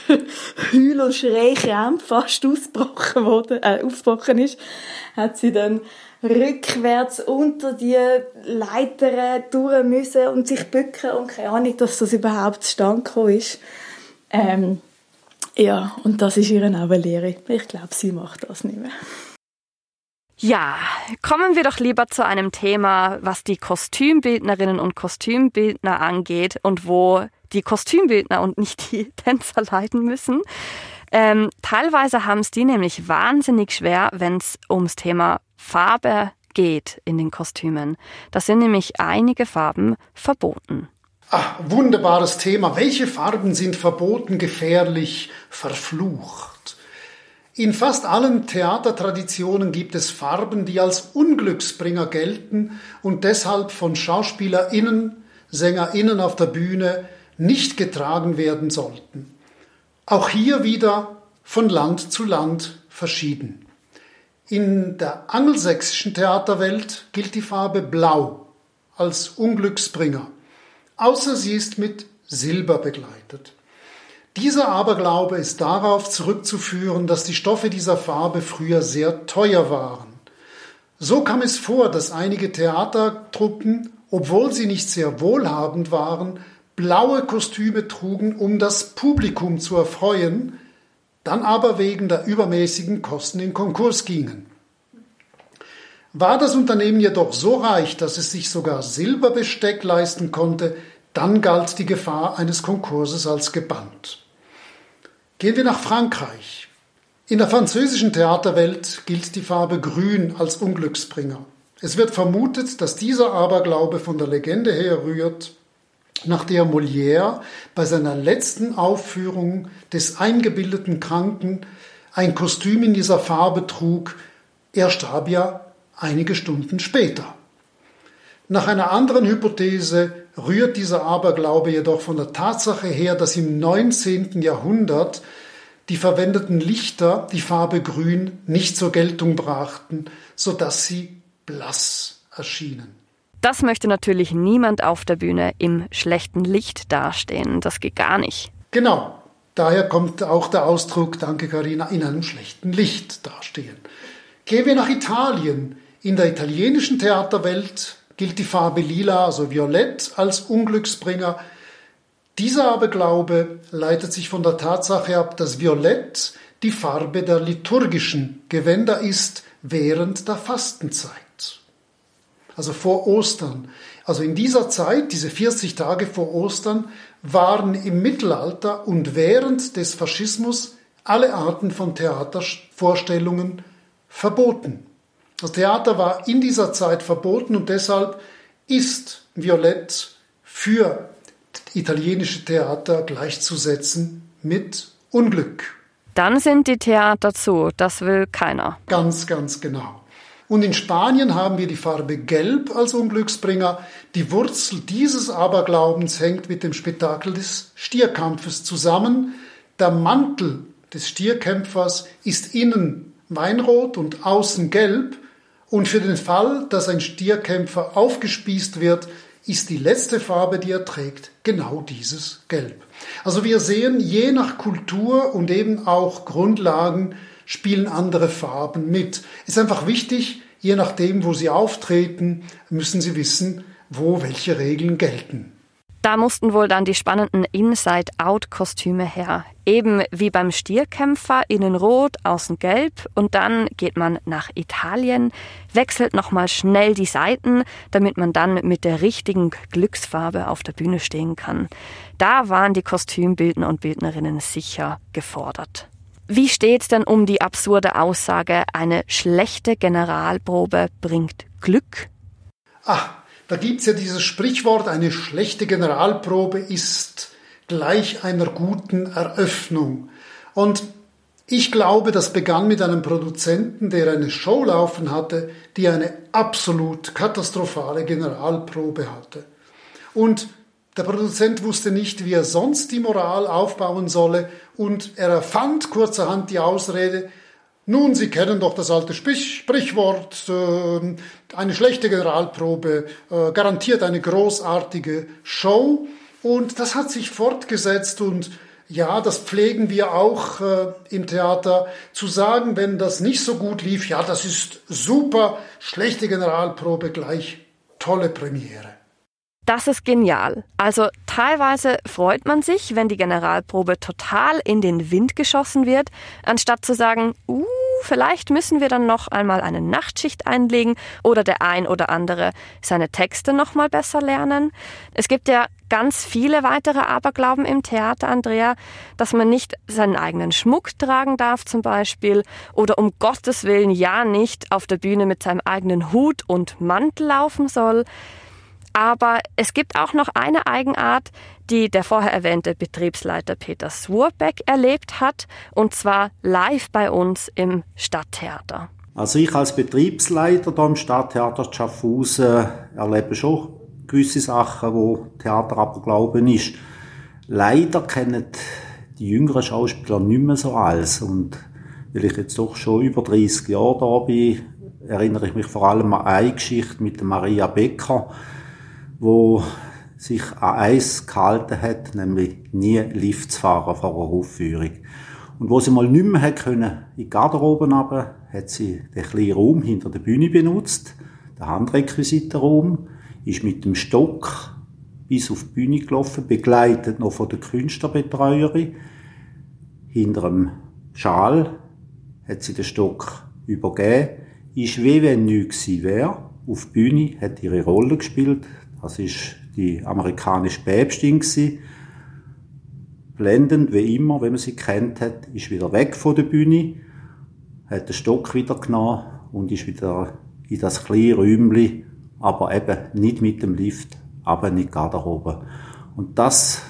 [laughs] Heul- und Schreikrampf fast ausgebrochen, wurde, äh, ausgebrochen ist, hat sie dann rückwärts unter die Leiter durch müssen und sich bücken und keine Ahnung, dass das überhaupt zustande ist. Ähm, ja, und das ist ihre Lehre. Ich glaube, sie macht das nicht mehr. Ja, kommen wir doch lieber zu einem Thema, was die Kostümbildnerinnen und Kostümbildner angeht und wo die Kostümbildner und nicht die [laughs] Tänzer leiden müssen. Ähm, teilweise haben es die nämlich wahnsinnig schwer, wenn es ums Thema Farbe geht in den Kostümen. Da sind nämlich einige Farben verboten. Ach, wunderbares Thema. Welche Farben sind verboten, gefährlich, verflucht? In fast allen Theatertraditionen gibt es Farben, die als Unglücksbringer gelten und deshalb von SchauspielerInnen, SängerInnen auf der Bühne nicht getragen werden sollten. Auch hier wieder von Land zu Land verschieden. In der angelsächsischen Theaterwelt gilt die Farbe Blau als Unglücksbringer, außer sie ist mit Silber begleitet. Dieser Aberglaube ist darauf zurückzuführen, dass die Stoffe dieser Farbe früher sehr teuer waren. So kam es vor, dass einige Theatertruppen, obwohl sie nicht sehr wohlhabend waren, blaue Kostüme trugen, um das Publikum zu erfreuen, dann aber wegen der übermäßigen Kosten in Konkurs gingen. War das Unternehmen jedoch so reich, dass es sich sogar Silberbesteck leisten konnte, dann galt die Gefahr eines Konkurses als gebannt. Gehen wir nach Frankreich. In der französischen Theaterwelt gilt die Farbe Grün als Unglücksbringer. Es wird vermutet, dass dieser Aberglaube von der Legende herrührt, nach der Molière bei seiner letzten Aufführung des eingebildeten Kranken ein Kostüm in dieser Farbe trug. Er starb ja einige Stunden später. Nach einer anderen Hypothese rührt dieser Aberglaube jedoch von der Tatsache her, dass im 19. Jahrhundert die verwendeten Lichter die Farbe Grün nicht zur Geltung brachten, so dass sie blass erschienen. Das möchte natürlich niemand auf der Bühne im schlechten Licht dastehen. Das geht gar nicht. Genau. Daher kommt auch der Ausdruck, danke Karina, in einem schlechten Licht dastehen. Gehen wir nach Italien. In der italienischen Theaterwelt gilt die Farbe lila, also violett, als Unglücksbringer. Dieser Aberglaube leitet sich von der Tatsache ab, dass Violett die Farbe der liturgischen Gewänder ist während der Fastenzeit also vor Ostern. Also in dieser Zeit, diese 40 Tage vor Ostern, waren im Mittelalter und während des Faschismus alle Arten von Theatervorstellungen verboten. Das Theater war in dieser Zeit verboten und deshalb ist Violett für italienische Theater gleichzusetzen mit Unglück. Dann sind die Theater zu, das will keiner. Ganz, ganz genau. Und in Spanien haben wir die Farbe Gelb als Unglücksbringer. Die Wurzel dieses Aberglaubens hängt mit dem Spektakel des Stierkampfes zusammen. Der Mantel des Stierkämpfers ist innen weinrot und außen gelb. Und für den Fall, dass ein Stierkämpfer aufgespießt wird, ist die letzte Farbe, die er trägt, genau dieses Gelb. Also wir sehen, je nach Kultur und eben auch Grundlagen spielen andere Farben mit. Ist einfach wichtig, je nachdem, wo sie auftreten, müssen sie wissen, wo welche Regeln gelten. Da mussten wohl dann die spannenden Inside-Out-Kostüme her. Eben wie beim Stierkämpfer, innen rot, außen gelb und dann geht man nach Italien, wechselt nochmal schnell die Seiten, damit man dann mit der richtigen Glücksfarbe auf der Bühne stehen kann. Da waren die Kostümbildner und Bildnerinnen sicher gefordert. Wie steht's denn um die absurde Aussage, eine schlechte Generalprobe bringt Glück? Ah, da gibt's ja dieses Sprichwort, eine schlechte Generalprobe ist gleich einer guten Eröffnung. Und ich glaube, das begann mit einem Produzenten, der eine Show laufen hatte, die eine absolut katastrophale Generalprobe hatte. Und der Produzent wusste nicht, wie er sonst die Moral aufbauen solle und er erfand kurzerhand die Ausrede, nun, Sie kennen doch das alte Sprichwort, äh, eine schlechte Generalprobe äh, garantiert eine großartige Show. Und das hat sich fortgesetzt und ja, das pflegen wir auch äh, im Theater zu sagen, wenn das nicht so gut lief, ja, das ist super, schlechte Generalprobe gleich tolle Premiere. Das ist genial. Also teilweise freut man sich, wenn die Generalprobe total in den Wind geschossen wird, anstatt zu sagen, uh, vielleicht müssen wir dann noch einmal eine Nachtschicht einlegen oder der ein oder andere seine Texte noch mal besser lernen. Es gibt ja ganz viele weitere Aberglauben im Theater, Andrea, dass man nicht seinen eigenen Schmuck tragen darf zum Beispiel oder um Gottes Willen ja nicht auf der Bühne mit seinem eigenen Hut und Mantel laufen soll. Aber es gibt auch noch eine Eigenart, die der vorher erwähnte Betriebsleiter Peter Swurbeck erlebt hat, und zwar live bei uns im Stadttheater. Also ich als Betriebsleiter hier im Stadttheater Schaffhausen erlebe schon gewisse Sachen, wo Theater aber glauben ist. Leider kennen die jüngeren Schauspieler nicht mehr so als. Und weil ich jetzt doch schon über 30 Jahre da bin, erinnere ich mich vor allem an eine Geschichte mit Maria Becker, wo sich an eins gehalten hat, nämlich nie Lift zu fahren vor einer Aufführung. Und wo sie mal nicht mehr können, in die Garderobe runter, hat sie den kleinen Raum hinter der Bühne benutzt, den Handrequisitenraum, ist mit dem Stock bis auf die Bühne gelaufen, begleitet noch von der Künstlerbetreuerin. Hinter dem Schal hat sie den Stock übergeben, ist wie wenn nichts gewesen wäre. Auf der Bühne hat ihre Rolle gespielt. Das ist die amerikanische Päpstin gewesen. Blendend wie immer, wenn man sie kennt hat, ist wieder weg von der Bühne, hat den Stock wieder genommen und ist wieder in das kleine Räumchen, aber eben nicht mit dem Lift, aber nicht Garderobe. Und das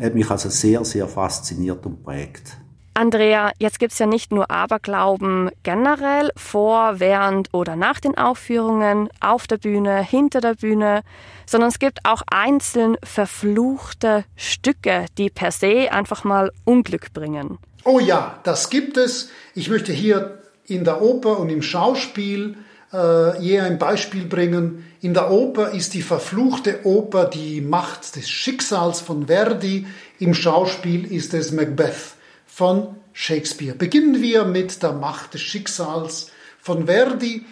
hat mich also sehr, sehr fasziniert und prägt. Andrea, jetzt gibt's ja nicht nur Aberglauben generell vor, während oder nach den Aufführungen, auf der Bühne, hinter der Bühne, sondern es gibt auch einzeln verfluchte Stücke, die per se einfach mal Unglück bringen. Oh ja, das gibt es. Ich möchte hier in der Oper und im Schauspiel äh, je ein Beispiel bringen. In der Oper ist die verfluchte Oper die Macht des Schicksals von Verdi, im Schauspiel ist es Macbeth von Shakespeare. Beginnen wir mit der Macht des Schicksals von Verdi.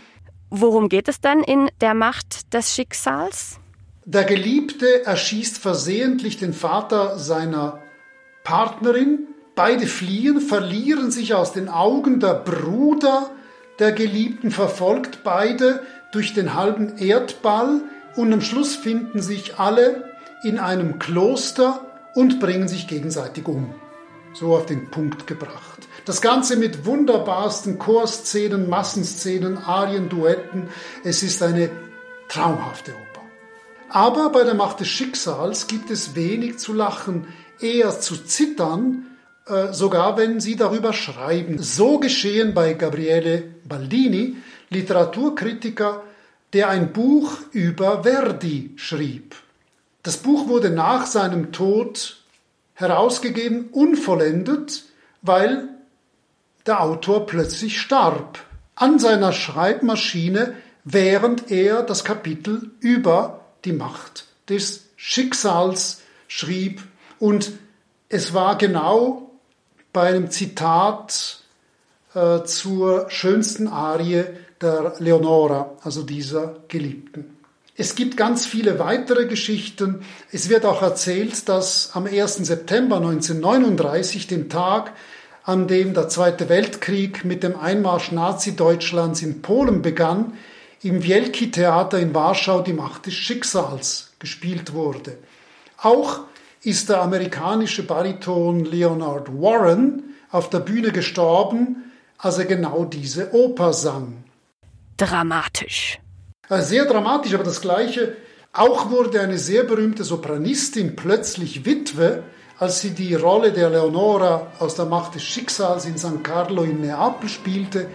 Worum geht es denn in der Macht des Schicksals? Der Geliebte erschießt versehentlich den Vater seiner Partnerin. Beide fliehen, verlieren sich aus den Augen. Der Bruder der Geliebten verfolgt beide durch den halben Erdball und am Schluss finden sich alle in einem Kloster und bringen sich gegenseitig um so auf den Punkt gebracht. Das Ganze mit wunderbarsten Chorszenen, Massenszenen, Arien, Duetten. Es ist eine traumhafte Oper. Aber bei der Macht des Schicksals gibt es wenig zu lachen, eher zu zittern, äh, sogar wenn sie darüber schreiben. So geschehen bei Gabriele Baldini, Literaturkritiker, der ein Buch über Verdi schrieb. Das Buch wurde nach seinem Tod herausgegeben, unvollendet, weil der Autor plötzlich starb an seiner Schreibmaschine, während er das Kapitel über die Macht des Schicksals schrieb. Und es war genau bei einem Zitat äh, zur schönsten Arie der Leonora, also dieser Geliebten. Es gibt ganz viele weitere Geschichten. Es wird auch erzählt, dass am 1. September 1939, dem Tag, an dem der Zweite Weltkrieg mit dem Einmarsch Nazi-Deutschlands in Polen begann, im Wielki-Theater in Warschau die Macht des Schicksals gespielt wurde. Auch ist der amerikanische Bariton Leonard Warren auf der Bühne gestorben, als er genau diese Oper sang. Dramatisch. Sehr dramatisch, aber das Gleiche. Auch wurde eine sehr berühmte Sopranistin plötzlich Witwe, als sie die Rolle der Leonora aus der Macht des Schicksals in San Carlo in Neapel spielte.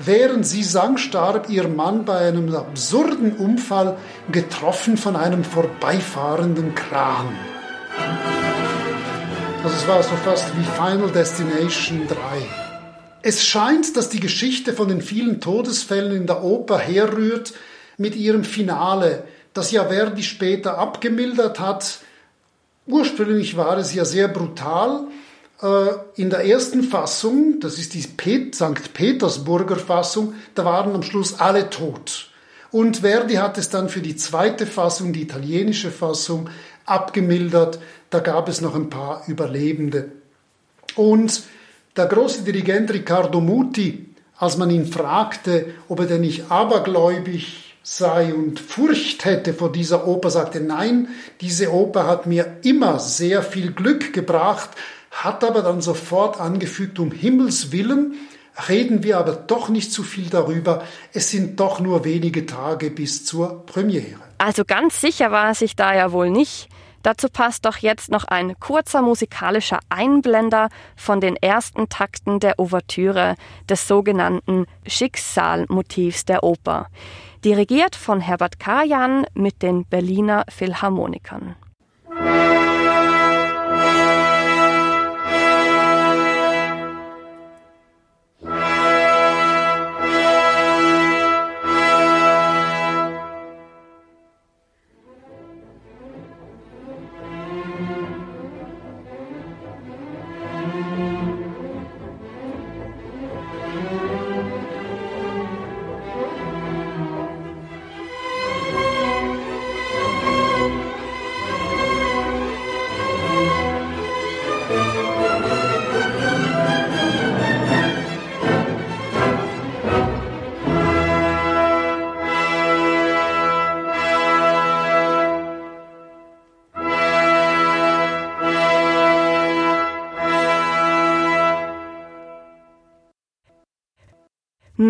Während sie sang, starb ihr Mann bei einem absurden Unfall, getroffen von einem vorbeifahrenden Kran. Also es war so fast wie Final Destination 3. Es scheint, dass die Geschichte von den vielen Todesfällen in der Oper herrührt mit ihrem Finale, das ja Verdi später abgemildert hat. Ursprünglich war es ja sehr brutal. Äh, in der ersten Fassung, das ist die St. Petersburger Fassung, da waren am Schluss alle tot. Und Verdi hat es dann für die zweite Fassung, die italienische Fassung, abgemildert. Da gab es noch ein paar Überlebende. Und der große Dirigent Riccardo Muti, als man ihn fragte, ob er denn nicht abergläubig sei und Furcht hätte vor dieser Oper, sagte, nein, diese Oper hat mir immer sehr viel Glück gebracht, hat aber dann sofort angefügt, um Himmels willen, reden wir aber doch nicht zu viel darüber, es sind doch nur wenige Tage bis zur Premiere. Also ganz sicher war er sich da ja wohl nicht. Dazu passt doch jetzt noch ein kurzer musikalischer Einblender von den ersten Takten der Ouvertüre des sogenannten Schicksalmotivs der Oper dirigiert von Herbert Karajan mit den Berliner Philharmonikern.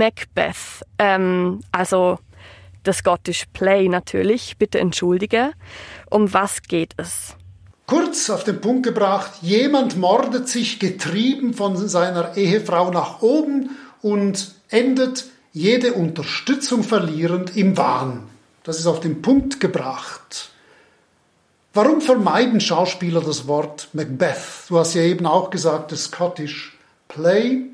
Macbeth, ähm, also das Scottish Play natürlich, bitte entschuldige. Um was geht es? Kurz auf den Punkt gebracht, jemand mordet sich getrieben von seiner Ehefrau nach oben und endet jede Unterstützung verlierend im Wahn. Das ist auf den Punkt gebracht. Warum vermeiden Schauspieler das Wort Macbeth? Du hast ja eben auch gesagt, das Scottish Play.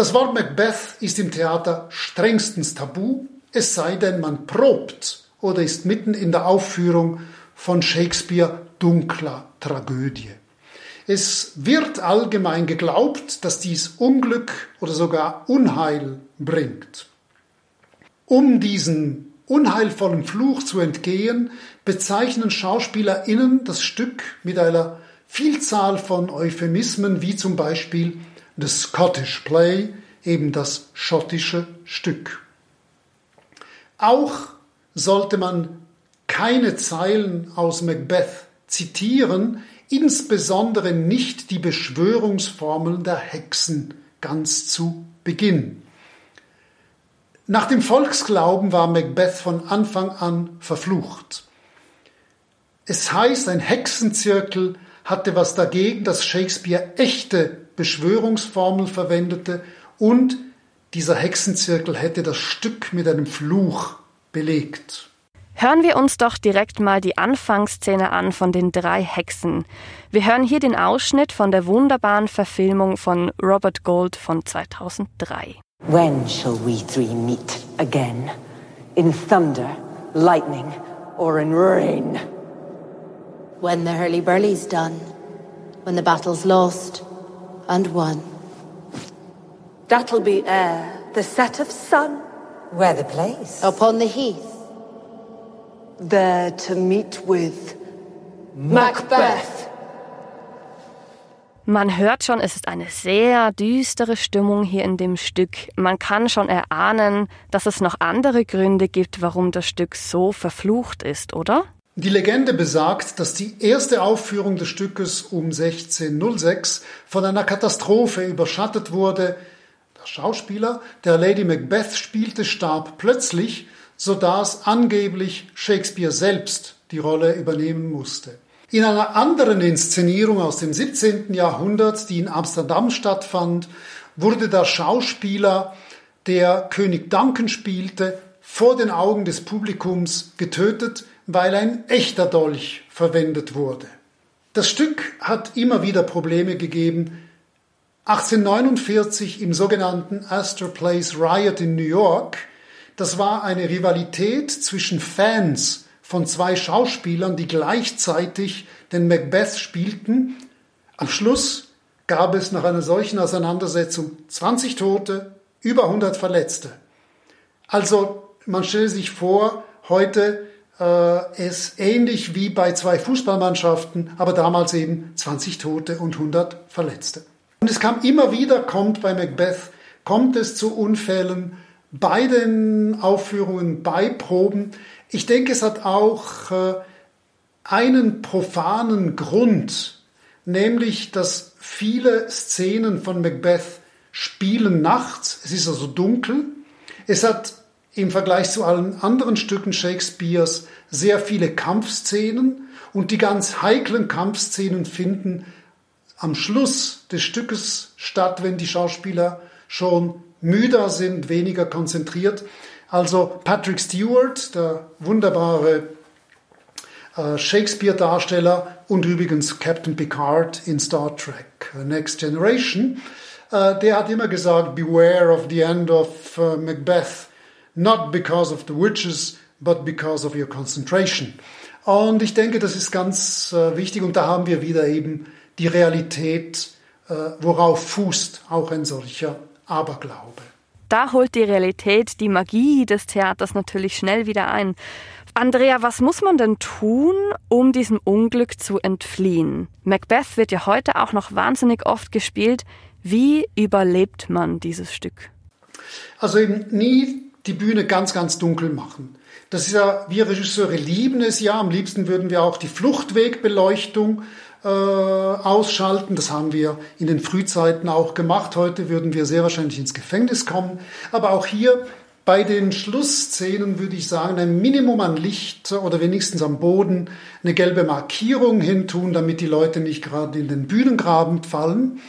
Das Wort Macbeth ist im Theater strengstens tabu, es sei denn, man probt oder ist mitten in der Aufführung von Shakespeare dunkler Tragödie. Es wird allgemein geglaubt, dass dies Unglück oder sogar Unheil bringt. Um diesen unheilvollen Fluch zu entgehen, bezeichnen SchauspielerInnen das Stück mit einer Vielzahl von Euphemismen, wie zum Beispiel The Scottish Play, eben das schottische Stück. Auch sollte man keine Zeilen aus Macbeth zitieren, insbesondere nicht die Beschwörungsformeln der Hexen ganz zu Beginn. Nach dem Volksglauben war Macbeth von Anfang an verflucht. Es heißt, ein Hexenzirkel hatte was dagegen, dass Shakespeare echte Beschwörungsformeln verwendete und dieser Hexenzirkel hätte das Stück mit einem Fluch belegt. Hören wir uns doch direkt mal die Anfangsszene an von den drei Hexen. Wir hören hier den Ausschnitt von der wunderbaren Verfilmung von Robert Gold von 2003. When shall we three meet again? In thunder, lightning, or in rain? When the hurly-burly's done, when the battle's lost and won. That'll be ere the set of sun. Where the place? Upon the heath. There to meet with Macbeth. Man hört schon, es ist eine sehr düstere Stimmung hier in dem Stück. Man kann schon erahnen, dass es noch andere Gründe gibt, warum das Stück so verflucht ist, oder? Die Legende besagt, dass die erste Aufführung des Stückes um 1606 von einer Katastrophe überschattet wurde. Der Schauspieler, der Lady Macbeth spielte, starb plötzlich, so dass angeblich Shakespeare selbst die Rolle übernehmen musste. In einer anderen Inszenierung aus dem 17. Jahrhundert, die in Amsterdam stattfand, wurde der Schauspieler, der König Duncan spielte, vor den Augen des Publikums getötet, weil ein echter Dolch verwendet wurde. Das Stück hat immer wieder Probleme gegeben. 1849 im sogenannten Astor Place Riot in New York, das war eine Rivalität zwischen Fans von zwei Schauspielern, die gleichzeitig den Macbeth spielten. Am Schluss gab es nach einer solchen Auseinandersetzung 20 Tote, über 100 Verletzte. Also man stelle sich vor, heute äh, ist ähnlich wie bei zwei Fußballmannschaften, aber damals eben 20 Tote und 100 Verletzte. Und es kam immer wieder, kommt bei Macbeth, kommt es zu Unfällen bei den Aufführungen, bei Proben. Ich denke, es hat auch äh, einen profanen Grund, nämlich dass viele Szenen von Macbeth spielen nachts. Es ist also dunkel. Es hat im Vergleich zu allen anderen Stücken Shakespeares sehr viele Kampfszenen und die ganz heiklen Kampfszenen finden am Schluss des Stückes statt, wenn die Schauspieler schon müder sind, weniger konzentriert. Also Patrick Stewart, der wunderbare äh, Shakespeare-Darsteller und übrigens Captain Picard in Star Trek äh, Next Generation, äh, der hat immer gesagt, beware of the end of Macbeth, not because of the witches, but because of your concentration. Und ich denke, das ist ganz äh, wichtig und da haben wir wieder eben die Realität, äh, worauf fußt auch ein solcher Aberglaube. Da holt die Realität die Magie des Theaters natürlich schnell wieder ein. Andrea, was muss man denn tun, um diesem Unglück zu entfliehen? Macbeth wird ja heute auch noch wahnsinnig oft gespielt. Wie überlebt man dieses Stück? Also eben nie die Bühne ganz, ganz dunkel machen. Das ist ja, wir Regisseure lieben es ja. Am liebsten würden wir auch die Fluchtwegbeleuchtung äh, ausschalten. Das haben wir in den Frühzeiten auch gemacht. Heute würden wir sehr wahrscheinlich ins Gefängnis kommen. Aber auch hier bei den Schlussszenen würde ich sagen, ein Minimum an Licht oder wenigstens am Boden eine gelbe Markierung hintun, damit die Leute nicht gerade in den Bühnengraben fallen.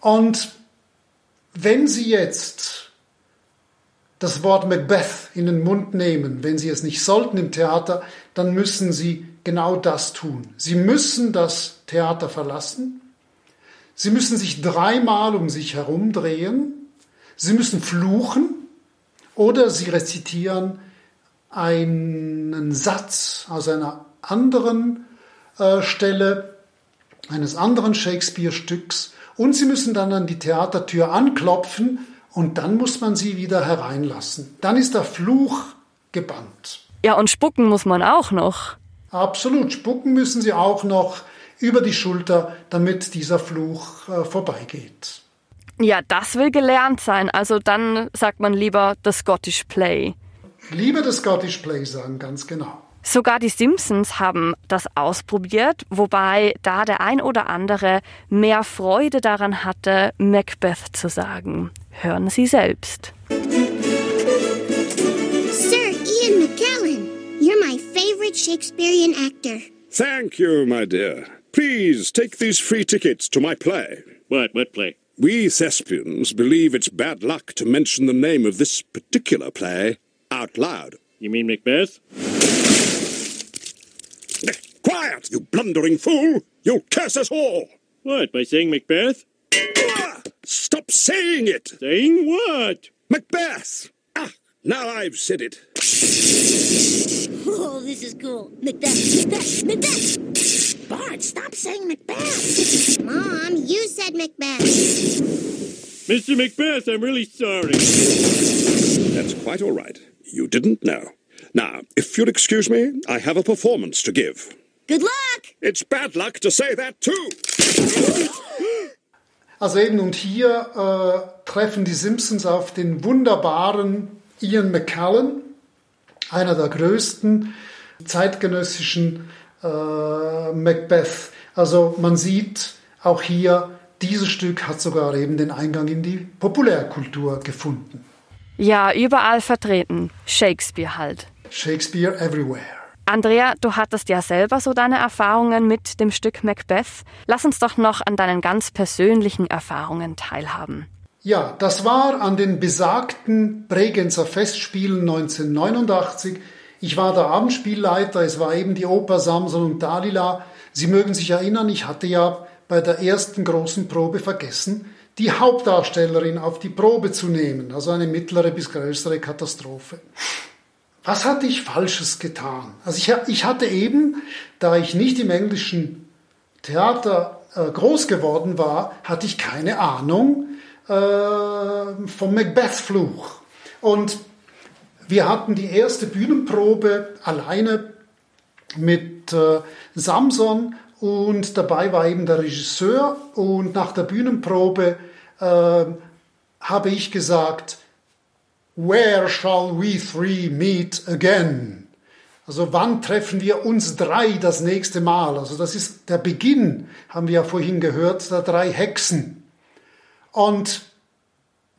Und wenn Sie jetzt das Wort Macbeth in den Mund nehmen, wenn Sie es nicht sollten im Theater, dann müssen Sie genau das tun. Sie müssen das Theater verlassen. Sie müssen sich dreimal um sich herumdrehen. Sie müssen fluchen oder Sie rezitieren einen Satz aus einer anderen äh, Stelle eines anderen Shakespeare-Stücks und Sie müssen dann an die Theatertür anklopfen und dann muss man sie wieder hereinlassen. Dann ist der Fluch gebannt. Ja, und spucken muss man auch noch. Absolut, spucken müssen sie auch noch über die Schulter, damit dieser Fluch äh, vorbeigeht. Ja, das will gelernt sein. Also dann sagt man lieber The Scottish Play. Lieber The Scottish Play sagen, ganz genau. Sogar die Simpsons haben das ausprobiert, wobei da der ein oder andere mehr Freude daran hatte, Macbeth zu sagen. Hören Sie selbst. Sir Ian McKellen, you're my favorite Shakespearean actor. Thank you, my dear. Please take these free tickets to my play. What? What play? We thespians believe it's bad luck to mention the name of this particular play out loud. You mean Macbeth? Quiet, you blundering fool! You'll curse us all! What, by saying Macbeth? Ah, stop saying it! Saying what? Macbeth! Ah, now I've said it. Oh, this is cool. Macbeth, Macbeth, Macbeth! Bart, stop saying Macbeth! Mom, you said Macbeth. Mr. Macbeth, I'm really sorry. That's quite all right. You didn't know. Now, if you'll excuse me, I have a performance to give. Good luck! It's bad luck to say that too. Also eben und hier äh, treffen die Simpsons auf den wunderbaren Ian McKellen, einer der größten zeitgenössischen äh, Macbeth. Also man sieht auch hier, dieses Stück hat sogar eben den Eingang in die Populärkultur gefunden. Ja, überall vertreten. Shakespeare halt. Shakespeare everywhere. Andrea, du hattest ja selber so deine Erfahrungen mit dem Stück Macbeth. Lass uns doch noch an deinen ganz persönlichen Erfahrungen teilhaben. Ja, das war an den besagten Bregenzer Festspielen 1989. Ich war der Abendspielleiter, es war eben die Oper Samson und Dalila. Sie mögen sich erinnern, ich hatte ja bei der ersten großen Probe vergessen, die Hauptdarstellerin auf die Probe zu nehmen, also eine mittlere bis größere Katastrophe. Was hatte ich Falsches getan? Also ich, ich hatte eben, da ich nicht im englischen Theater äh, groß geworden war, hatte ich keine Ahnung äh, vom Macbeth-Fluch. Und wir hatten die erste Bühnenprobe alleine mit äh, Samson und dabei war eben der Regisseur und nach der Bühnenprobe äh, habe ich gesagt, Where shall we three meet again? Also wann treffen wir uns drei das nächste Mal? Also das ist der Beginn, haben wir ja vorhin gehört, der drei Hexen. Und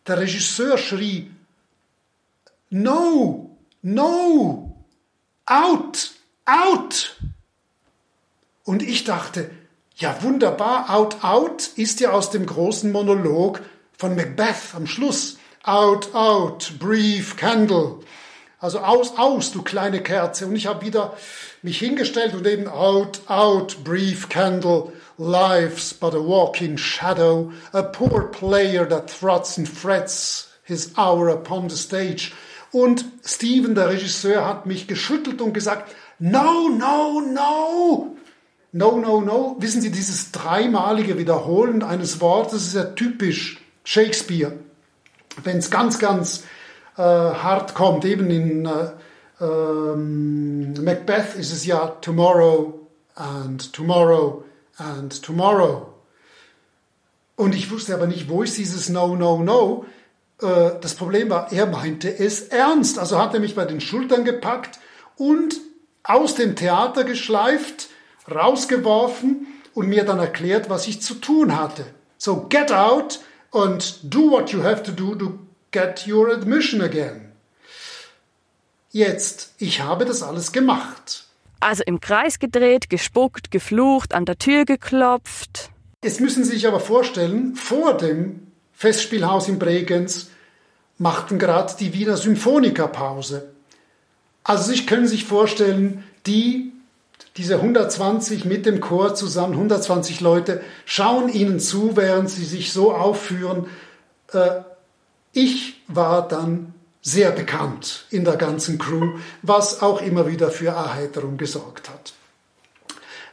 der Regisseur schrie, No, no, out, out. Und ich dachte, ja wunderbar, out, out ist ja aus dem großen Monolog von Macbeth am Schluss. Out, out, brief candle. Also aus, aus, du kleine Kerze. Und ich habe wieder mich hingestellt und eben out, out, brief candle. Life's but a walking shadow, a poor player that thrusts and frets his hour upon the stage. Und Steven, der Regisseur, hat mich geschüttelt und gesagt, no, no, no, no, no, no. Wissen Sie, dieses dreimalige Wiederholen eines Wortes ist ja typisch Shakespeare. Wenn es ganz, ganz äh, hart kommt, eben in äh, ähm, Macbeth ist es ja tomorrow and tomorrow and tomorrow. Und ich wusste aber nicht, wo ist dieses No, No, No. Äh, das Problem war, er meinte es ernst. Also hat er mich bei den Schultern gepackt und aus dem Theater geschleift, rausgeworfen und mir dann erklärt, was ich zu tun hatte. So get out and do what you have to do to get your admission again. Jetzt, ich habe das alles gemacht. Also im Kreis gedreht, gespuckt, geflucht, an der Tür geklopft. Jetzt müssen Sie sich aber vorstellen, vor dem Festspielhaus in Bregenz machten gerade die Wiener Symphoniker Pause. Also Sie können sich vorstellen, die, diese 120 mit dem Chor zusammen, 120 Leute, schauen Ihnen zu, während Sie sich so aufführen. Äh, ich war dann sehr bekannt in der ganzen Crew, was auch immer wieder für Erheiterung gesorgt hat.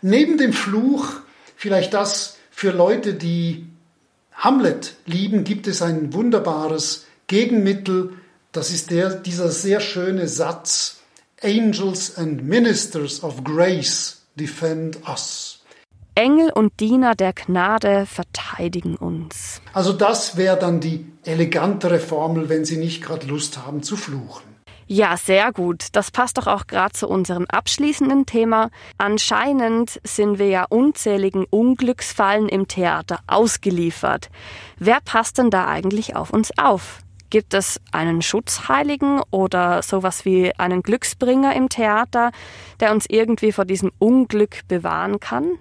Neben dem Fluch, vielleicht das für Leute, die Hamlet lieben, gibt es ein wunderbares Gegenmittel, das ist der, dieser sehr schöne Satz, Angels and Ministers of Grace defend us. Engel und Diener der Gnade verteidigen uns. Also das wäre dann die elegantere Formel, wenn Sie nicht gerade Lust haben zu fluchen. Ja, sehr gut. Das passt doch auch gerade zu unserem abschließenden Thema. Anscheinend sind wir ja unzähligen Unglücksfallen im Theater ausgeliefert. Wer passt denn da eigentlich auf uns auf? Gibt es einen Schutzheiligen oder sowas wie einen Glücksbringer im Theater, der uns irgendwie vor diesem Unglück bewahren kann?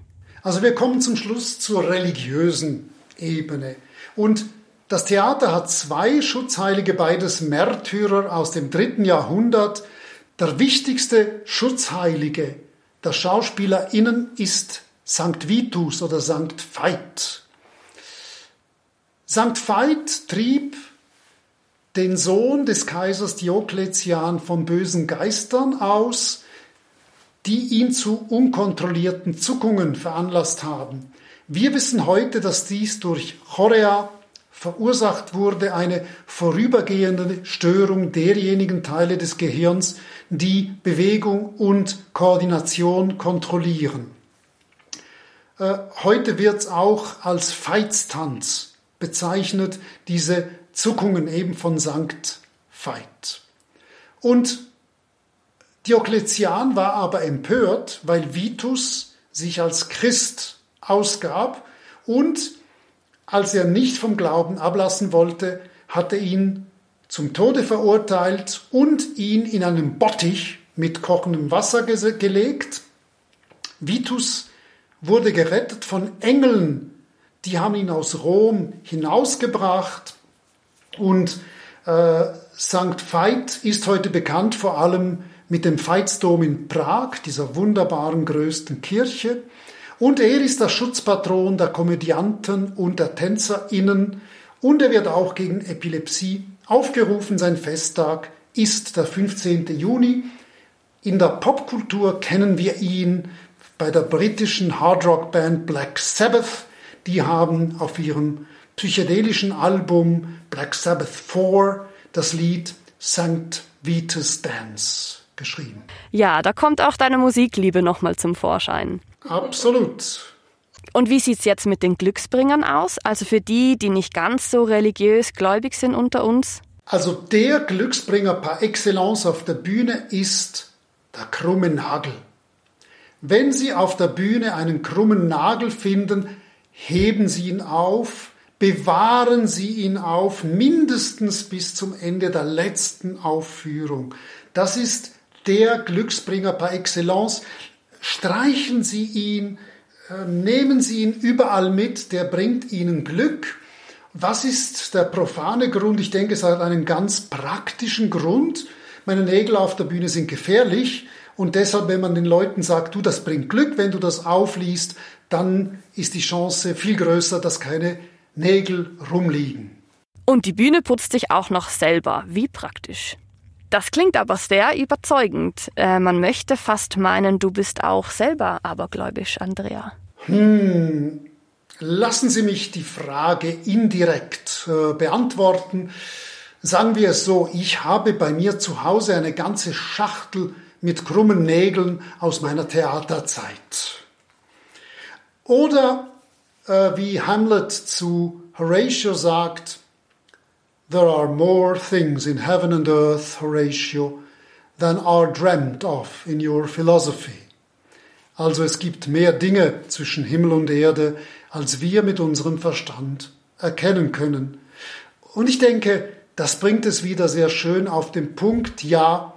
Also wir kommen zum Schluss zur religiösen Ebene. Und das Theater hat zwei Schutzheilige, beides Märtyrer aus dem dritten Jahrhundert. Der wichtigste Schutzheilige der SchauspielerInnen ist St. Vitus oder St. Veit. St. Veit trieb den Sohn des Kaisers Diokletian von bösen Geistern aus, die ihn zu unkontrollierten Zuckungen veranlasst haben. Wir wissen heute, dass dies durch Chorea verursacht wurde, eine vorübergehende Störung derjenigen Teile des Gehirns, die Bewegung und Koordination kontrollieren. Äh, heute wird es auch als Feitstanz bezeichnet, diese Zuckungen eben von Sankt Veit. Und Diokletian war aber empört, weil Vitus sich als Christ ausgab und als er nicht vom Glauben ablassen wollte, hat er ihn zum Tode verurteilt und ihn in einen Bottich mit kochendem Wasser gelegt. Vitus wurde gerettet von Engeln, die haben ihn aus Rom hinausgebracht und äh, St. Veit ist heute bekannt vor allem mit dem Veitsdom in Prag, dieser wunderbaren größten Kirche. Und er ist der Schutzpatron der Komödianten und der TänzerInnen und er wird auch gegen Epilepsie aufgerufen. Sein Festtag ist der 15. Juni. In der Popkultur kennen wir ihn bei der britischen Hardrock-Band Black Sabbath. Die haben auf ihrem psychedelischen Album Black Sabbath 4 das Lied St. Vitus Dance geschrieben. Ja, da kommt auch deine Musikliebe nochmal zum Vorschein. Absolut. Und wie sieht's jetzt mit den Glücksbringern aus? Also für die, die nicht ganz so religiös gläubig sind unter uns? Also der Glücksbringer par excellence auf der Bühne ist der krumme Nagel. Wenn Sie auf der Bühne einen krummen Nagel finden, heben Sie ihn auf, bewahren Sie ihn auf, mindestens bis zum Ende der letzten Aufführung. Das ist der Glücksbringer par excellence. Streichen Sie ihn, äh, nehmen Sie ihn überall mit, der bringt Ihnen Glück. Was ist der profane Grund? Ich denke, es hat einen ganz praktischen Grund. Meine Nägel auf der Bühne sind gefährlich und deshalb, wenn man den Leuten sagt, du, das bringt Glück, wenn du das aufliest, dann ist die Chance viel größer, dass keine Nägel rumliegen. Und die Bühne putzt sich auch noch selber. Wie praktisch. Das klingt aber sehr überzeugend. Äh, man möchte fast meinen, du bist auch selber abergläubisch, Andrea. Hm, lassen Sie mich die Frage indirekt äh, beantworten. Sagen wir es so, ich habe bei mir zu Hause eine ganze Schachtel mit krummen Nägeln aus meiner Theaterzeit. Oder äh, wie Hamlet zu Horatio sagt, There are more things in heaven and earth, Horatio, than are dreamt of in your philosophy. Also es gibt mehr Dinge zwischen Himmel und Erde, als wir mit unserem Verstand erkennen können. Und ich denke, das bringt es wieder sehr schön auf den Punkt, ja,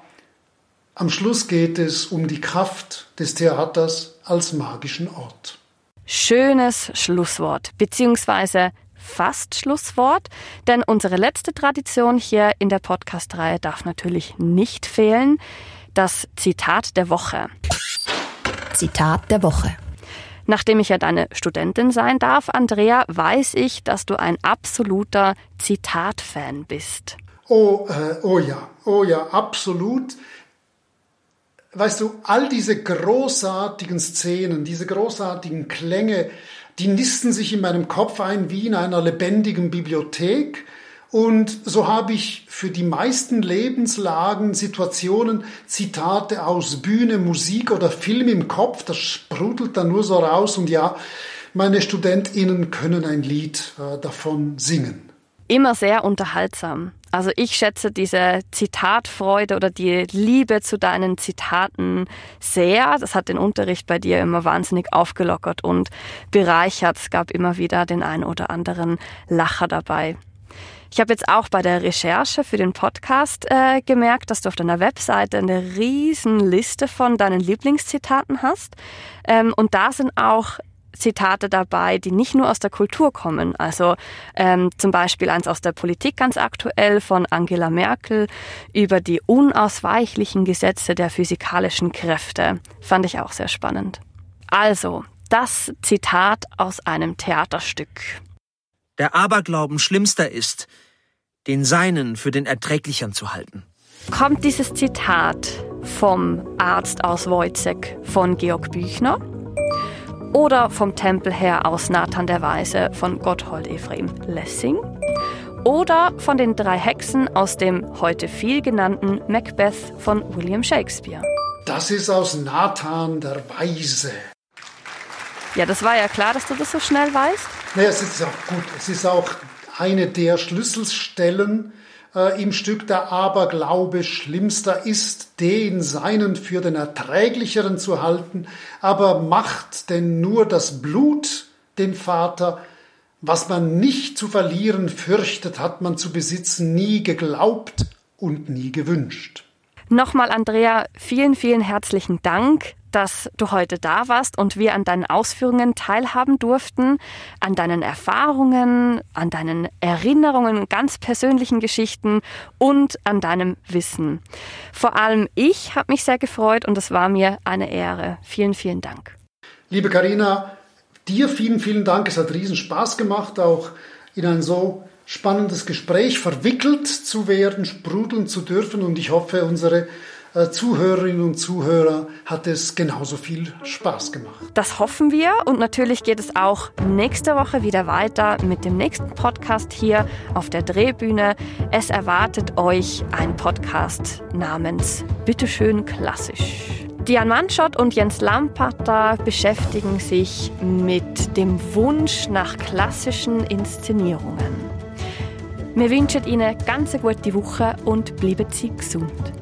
am Schluss geht es um die Kraft des Theaters als magischen Ort. Schönes Schlusswort, beziehungsweise fast Schlusswort, denn unsere letzte Tradition hier in der Podcast-Reihe darf natürlich nicht fehlen. Das Zitat der Woche. Zitat der Woche. Nachdem ich ja deine Studentin sein darf, Andrea, weiß ich, dass du ein absoluter Zitat-Fan bist. Oh, äh, oh ja, oh ja, absolut. Weißt du, all diese großartigen Szenen, diese großartigen Klänge, die nisten sich in meinem Kopf ein wie in einer lebendigen Bibliothek. Und so habe ich für die meisten Lebenslagen, Situationen, Zitate aus Bühne, Musik oder Film im Kopf. Das sprudelt dann nur so raus. Und ja, meine StudentInnen können ein Lied äh, davon singen. Immer sehr unterhaltsam. Also ich schätze diese Zitatfreude oder die Liebe zu deinen Zitaten sehr. Das hat den Unterricht bei dir immer wahnsinnig aufgelockert und bereichert. Es gab immer wieder den ein oder anderen Lacher dabei. Ich habe jetzt auch bei der Recherche für den Podcast äh, gemerkt, dass du auf deiner Webseite eine riesen Liste von deinen Lieblingszitaten hast. Ähm, und da sind auch Zitate dabei, die nicht nur aus der Kultur kommen. Also ähm, zum Beispiel eins aus der Politik ganz aktuell von Angela Merkel über die unausweichlichen Gesetze der physikalischen Kräfte. Fand ich auch sehr spannend. Also, das Zitat aus einem Theaterstück. Der Aberglauben schlimmster ist, den Seinen für den erträglichern zu halten. Kommt dieses Zitat vom Arzt aus Wojcek von Georg Büchner? Oder vom Tempel her aus Nathan der Weise von Gotthold Ephraim Lessing oder von den drei Hexen aus dem heute viel genannten Macbeth von William Shakespeare. Das ist aus Nathan der Weise. Ja, das war ja klar, dass du das so schnell weißt. Naja, es ist auch gut. Es ist auch eine der Schlüsselstellen äh, im Stück der Aberglaube schlimmster ist, den Seinen für den erträglicheren zu halten, aber macht denn nur das Blut den Vater, was man nicht zu verlieren fürchtet, hat man zu besitzen nie geglaubt und nie gewünscht. Nochmal, Andrea, vielen, vielen herzlichen Dank dass du heute da warst und wir an deinen Ausführungen teilhaben durften, an deinen Erfahrungen, an deinen Erinnerungen, ganz persönlichen Geschichten und an deinem Wissen. Vor allem ich habe mich sehr gefreut und es war mir eine Ehre. Vielen, vielen Dank. Liebe Karina, dir vielen, vielen Dank. Es hat riesen Spaß gemacht, auch in ein so spannendes Gespräch verwickelt zu werden, sprudeln zu dürfen und ich hoffe, unsere Zuhörerinnen und Zuhörer hat es genauso viel Spaß gemacht. Das hoffen wir und natürlich geht es auch nächste Woche wieder weiter mit dem nächsten Podcast hier auf der Drehbühne. Es erwartet euch ein Podcast namens Bitteschön klassisch. Diane Manschott und Jens Lamperter beschäftigen sich mit dem Wunsch nach klassischen Inszenierungen. Wir wünschen Ihnen ganz eine gute Woche und bleiben Sie gesund.